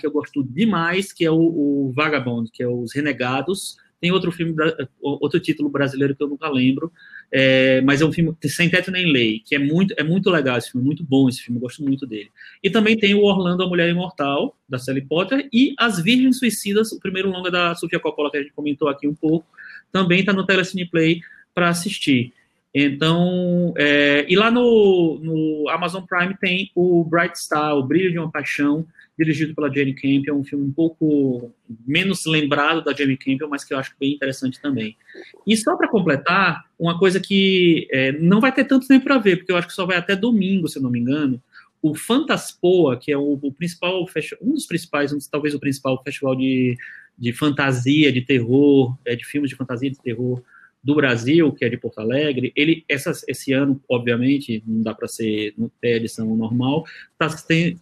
que eu gosto demais, que é o, o Vagabond, que é Os Renegados. Tem outro filme, outro título brasileiro que eu nunca lembro, é, mas é um filme sem teto nem lei, que é muito, é muito legal esse filme, muito bom esse filme, gosto muito dele. E também tem o Orlando, a Mulher Imortal, da Sally Potter, e As Virgens Suicidas, o primeiro longa da Sofia Coppola, que a gente comentou aqui um pouco, também está no Telecine Play para assistir. Então, é, e lá no, no, Amazon Prime tem o Bright Star, o Brilho de uma Paixão, dirigido pela Jane Campion, um filme um pouco menos lembrado da Jane Campion, mas que eu acho bem interessante também. E só para completar, uma coisa que é, não vai ter tanto tempo para ver, porque eu acho que só vai até domingo, se eu não me engano, o Fantaspoa, que é o, o principal, um dos principais, um, talvez o principal festival de, de fantasia, de terror, é, de filmes de fantasia de terror do Brasil, que é de Porto Alegre, ele essas, esse ano, obviamente, não dá para ser ter edição normal, está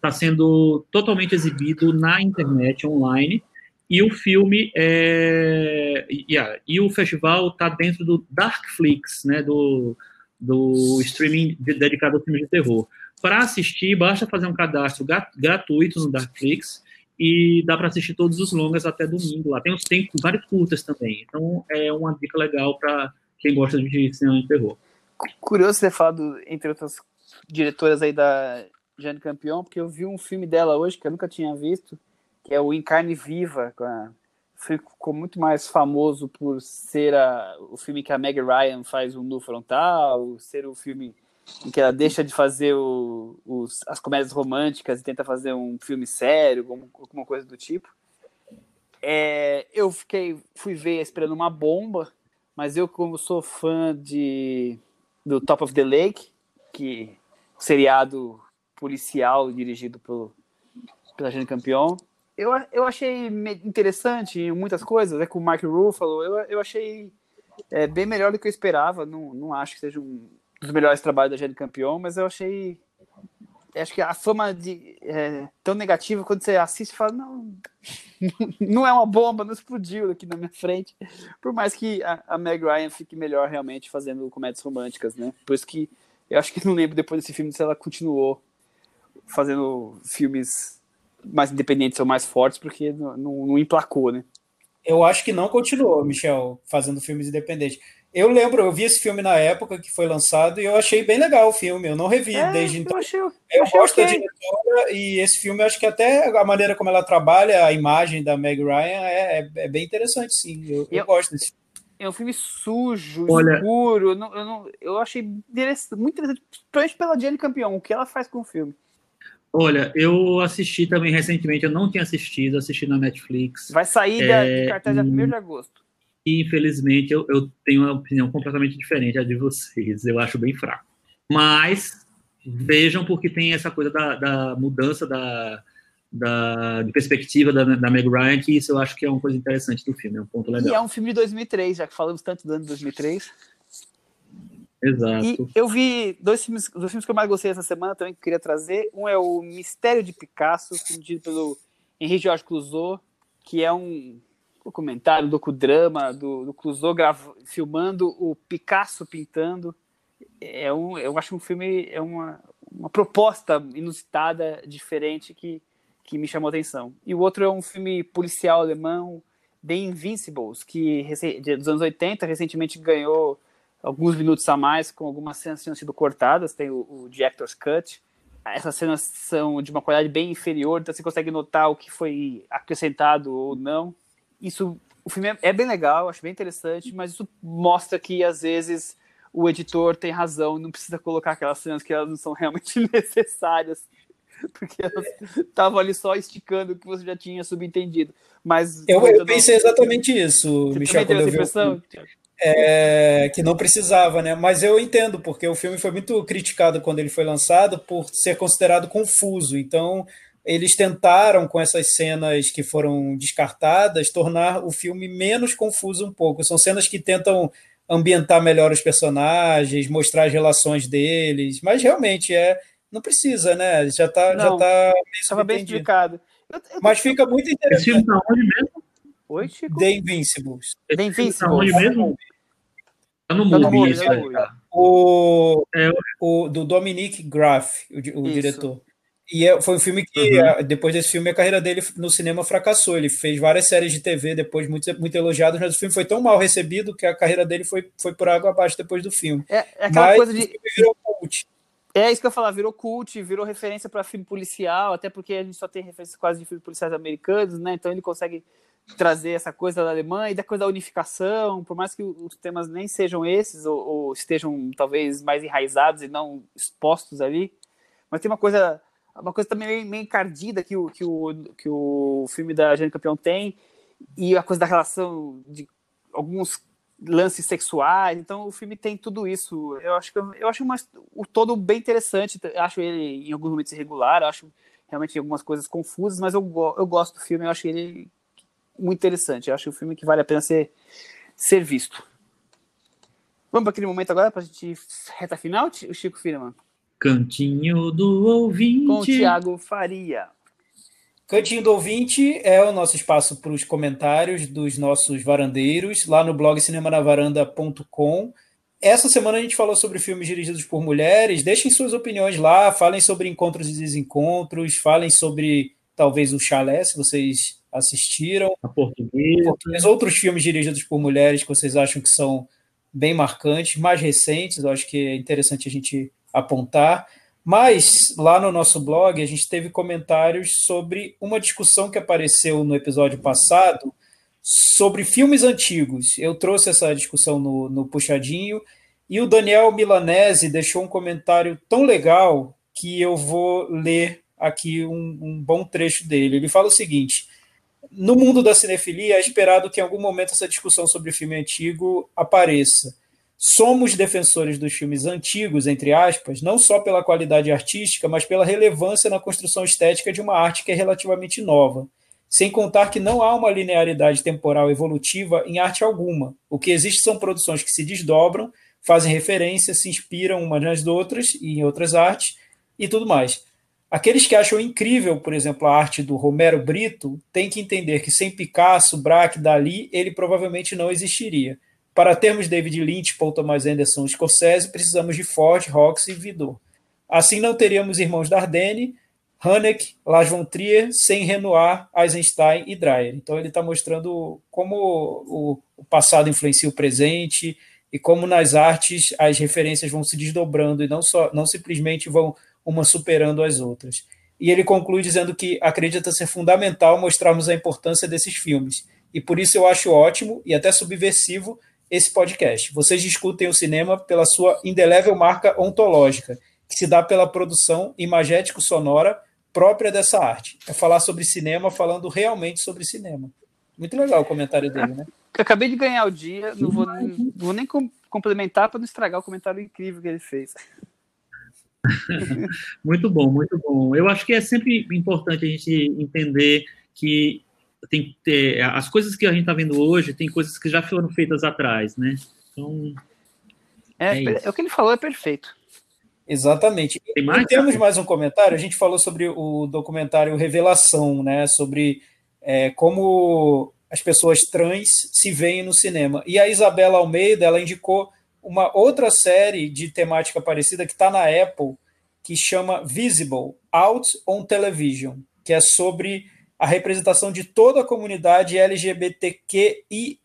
tá sendo totalmente exibido na internet online e o filme é, yeah, e o festival está dentro do Darkflix, né, do, do streaming dedicado ao filme de terror. Para assistir, basta fazer um cadastro gratuito no Darkflix e dá para assistir todos os longas até domingo. Lá tem, tem vários curtas também. Então é uma dica legal para quem gosta de cinema de terror. Curioso ter falado, entre outras diretoras aí da Jane Campion, porque eu vi um filme dela hoje que eu nunca tinha visto, que é o Em Carne Viva, ficou muito mais famoso por ser a, o filme que a Meg Ryan faz um nu frontal, ser o filme em que ela deixa de fazer o, os, as comédias românticas e tenta fazer um filme sério, alguma coisa do tipo. É, eu fiquei, fui ver esperando uma bomba, mas eu como sou fã de do Top of the Lake, que seriado policial dirigido pelo pela Jane Campion, eu, eu achei interessante em muitas coisas, é com o Mark Ruffalo, eu, eu achei é, bem melhor do que eu esperava, não, não acho que seja um dos melhores trabalhos da Jane Campion, mas eu achei acho que a fama de é, tão negativa quando você assiste fala não (laughs) não é uma bomba não explodiu aqui na minha frente por mais que a, a Meg Ryan fique melhor realmente fazendo comédias românticas né por isso que eu acho que não lembro depois desse filme se ela continuou fazendo filmes mais independentes ou mais fortes, porque não, não, não emplacou, né? Eu acho que não continuou, Michel, fazendo filmes independentes. Eu lembro, eu vi esse filme na época que foi lançado e eu achei bem legal o filme. Eu não revi é, desde então. Eu, achei, eu, eu achei gosto okay. da diretora e esse filme, eu acho que até a maneira como ela trabalha a imagem da Meg Ryan é, é, é bem interessante, sim. Eu, eu, gosto desse filme. É um filme sujo, Olha, escuro. Eu, não, eu, não, eu achei muito interessante, principalmente pela Jenny Campion, o que ela faz com o filme. Olha, eu assisti também recentemente, eu não tinha assistido, assisti na Netflix. Vai sair é, de cartaz dia 1 de agosto. E infelizmente eu, eu tenho uma opinião completamente diferente da de vocês. Eu acho bem fraco. Mas vejam porque tem essa coisa da, da mudança da, da, de perspectiva da, da Meg Ryan, que isso eu acho que é uma coisa interessante do filme, é um ponto legal. E é um filme de 2003, já que falamos tanto do ano de 2003. Exato. E eu vi dois filmes, dois filmes que eu mais gostei essa semana também que eu queria trazer. Um é o Mistério de Picasso, dirigido pelo Henri Georges Clouzot, que é um documentário, um docudrama do, do gravo, filmando o Picasso pintando. É um, eu acho um filme, é uma, uma proposta inusitada, diferente, que, que me chamou a atenção. E o outro é um filme policial alemão, The Invincibles, que dos anos 80 recentemente ganhou alguns minutos a mais, com algumas cenas tinham sido cortadas, tem o, o Director's Cut. Essas cenas são de uma qualidade bem inferior, então você consegue notar o que foi acrescentado ou não. Isso, o filme é, é bem legal, acho bem interessante, mas isso mostra que às vezes o editor tem razão, não precisa colocar aquelas cenas que elas não são (laughs) realmente necessárias, porque elas estavam ali só esticando o que você já tinha subentendido. Mas eu, eu pensei exatamente isso, você Michel, quando eu vi o é, que não precisava, né? Mas eu entendo, porque o filme foi muito criticado quando ele foi lançado por ser considerado confuso. Então, eles tentaram, com essas cenas que foram descartadas, tornar o filme menos confuso um pouco. São cenas que tentam ambientar melhor os personagens, mostrar as relações deles, mas realmente é não precisa, né? Já está já tá Estava bem explicado. Eu, eu... Mas fica muito interessante. Esse filme tá onde mesmo? Oi, Chico? The Invincibles. The Invincibles. Tá onde mesmo? Tá no Movie, tá no é. O, é. o do Dominique Graff, o, o diretor. E é, foi um filme que, uhum. depois desse filme, a carreira dele no cinema fracassou. Ele fez várias séries de TV depois, muito, muito elogiadas, mas o filme foi tão mal recebido que a carreira dele foi, foi por água abaixo depois do filme. É, é aquela mas coisa de. Virou cult. É isso que eu ia falar, virou cult, virou referência para filme policial, até porque a gente só tem referências quase de filmes policiais americanos, né? Então ele consegue trazer essa coisa da Alemanha e da coisa da unificação, por mais que os temas nem sejam esses, ou, ou, estejam talvez mais enraizados e não expostos ali, mas tem uma coisa uma coisa também meio, meio encardida que o, que, o, que o filme da Jane Campeão tem, e a coisa da relação de alguns lances sexuais, então o filme tem tudo isso. Eu acho que eu acho uma, o todo bem interessante, acho ele em alguns momentos irregular, acho realmente algumas coisas confusas, mas eu, eu gosto do filme, eu acho ele muito interessante. Eu acho um filme que vale a pena ser, ser visto. Vamos para aquele momento agora, para a gente reta final, o Chico Firman. Cantinho do Ouvinte. Com o Thiago Faria. Cantinho do Ouvinte é o nosso espaço para os comentários dos nossos varandeiros, lá no blog cinemanavaranda.com. Essa semana a gente falou sobre filmes dirigidos por mulheres. Deixem suas opiniões lá, falem sobre encontros e desencontros, falem sobre talvez o Chalé, se vocês assistiram. A portuguesa. Outros filmes dirigidos por mulheres que vocês acham que são bem marcantes, mais recentes, eu acho que é interessante a gente apontar. Mas lá no nosso blog a gente teve comentários sobre uma discussão que apareceu no episódio passado sobre filmes antigos. Eu trouxe essa discussão no, no Puxadinho e o Daniel Milanese deixou um comentário tão legal que eu vou ler aqui um, um bom trecho dele. Ele fala o seguinte: no mundo da cinefilia é esperado que em algum momento essa discussão sobre filme antigo apareça. Somos defensores dos filmes antigos, entre aspas, não só pela qualidade artística, mas pela relevância na construção estética de uma arte que é relativamente nova. Sem contar que não há uma linearidade temporal evolutiva em arte alguma. O que existe são produções que se desdobram, fazem referência, se inspiram umas nas outras e em outras artes e tudo mais. Aqueles que acham incrível, por exemplo, a arte do Romero Brito, têm que entender que sem Picasso, Braque, Dali, ele provavelmente não existiria. Para termos David Lynch, Paul Thomas Anderson, Scorsese, precisamos de Ford, Roxy e Vidor. Assim não teríamos Irmãos Dardenne, Haneke, Lars von Trier, sem Renoir, Eisenstein e Dreyer. Então ele está mostrando como o, passado influencia o presente e como nas artes as referências vão se desdobrando e não só não simplesmente vão uma superando as outras. E ele conclui dizendo que acredita ser fundamental mostrarmos a importância desses filmes. E por isso eu acho ótimo e até subversivo esse podcast. Vocês discutem o cinema pela sua indelével marca ontológica, que se dá pela produção imagético-sonora própria dessa arte. É falar sobre cinema falando realmente sobre cinema. Muito legal o comentário dele, né? Eu acabei de ganhar o dia, não vou, não vou nem complementar para não estragar o comentário incrível que ele fez. (laughs) muito bom, muito bom. Eu acho que é sempre importante a gente entender que tem que ter as coisas que a gente está vendo hoje, tem coisas que já foram feitas atrás, né? Então é, é, é o que ele falou é perfeito. Exatamente. Tem mais? E temos mais um comentário. A gente falou sobre o documentário Revelação, né? Sobre é, como as pessoas trans se veem no cinema. E a Isabela Almeida ela indicou uma outra série de temática parecida que está na Apple, que chama Visible Out on Television, que é sobre a representação de toda a comunidade LGBTQIA+,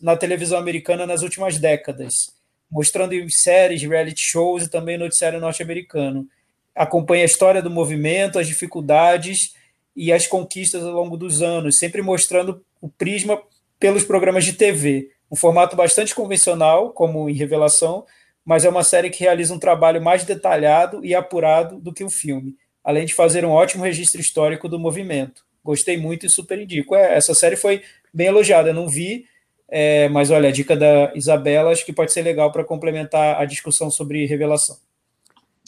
na televisão americana nas últimas décadas mostrando em séries, reality shows e também noticiário norte-americano. Acompanha a história do movimento, as dificuldades e as conquistas ao longo dos anos, sempre mostrando o prisma pelos programas de TV. Um formato bastante convencional, como em Revelação, mas é uma série que realiza um trabalho mais detalhado e apurado do que o filme, além de fazer um ótimo registro histórico do movimento. Gostei muito e super indico. É, essa série foi bem elogiada, eu não vi, é, mas olha, a dica da Isabela acho que pode ser legal para complementar a discussão sobre revelação.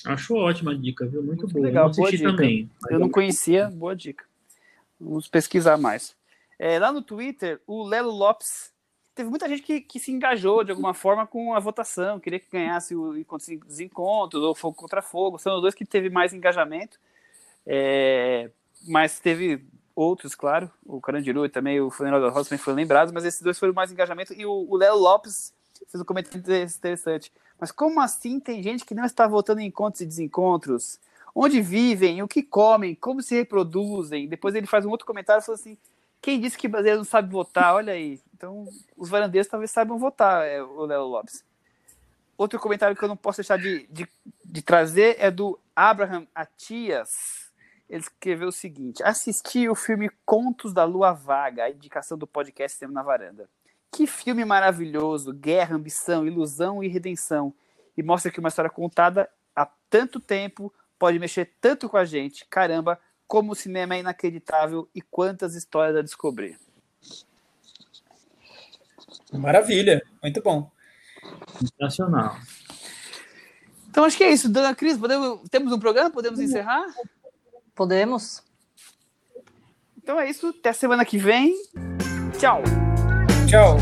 Acho ótima a dica, viu? Muito, Muito boa. Legal, boa dica. também. Eu não conhecia, boa dica. Vamos pesquisar mais. É, lá no Twitter, o Lelo Lopes teve muita gente que, que se engajou de alguma forma com a votação, queria que ganhasse o Encontros Encontros ou Fogo contra Fogo. São os dois que teve mais engajamento. É, mas teve outros, claro, o Carandiru e também o Funeral da Rosa também foram lembrados, mas esses dois foram mais engajamento, e o Léo Lopes fez um comentário interessante. Mas como assim tem gente que não está votando em encontros e desencontros? Onde vivem, o que comem, como se reproduzem? Depois ele faz um outro comentário fala assim: quem disse que brasileiro não sabe votar? Olha aí. Então, os varandeiros talvez saibam votar, é, o Léo Lopes. Outro comentário que eu não posso deixar de, de, de trazer é do Abraham Atias ele escreveu o seguinte: assisti o filme Contos da Lua Vaga, a indicação do podcast Temos na Varanda. Que filme maravilhoso, guerra, ambição, ilusão e redenção. E mostra que uma história contada há tanto tempo pode mexer tanto com a gente. Caramba, como o cinema é inacreditável e quantas histórias a descobrir. Maravilha, muito bom. Sensacional. Então acho que é isso, dona Cris. Podemos, temos um programa? Podemos encerrar? Podemos? Então é isso. Até semana que vem. Tchau. Tchau.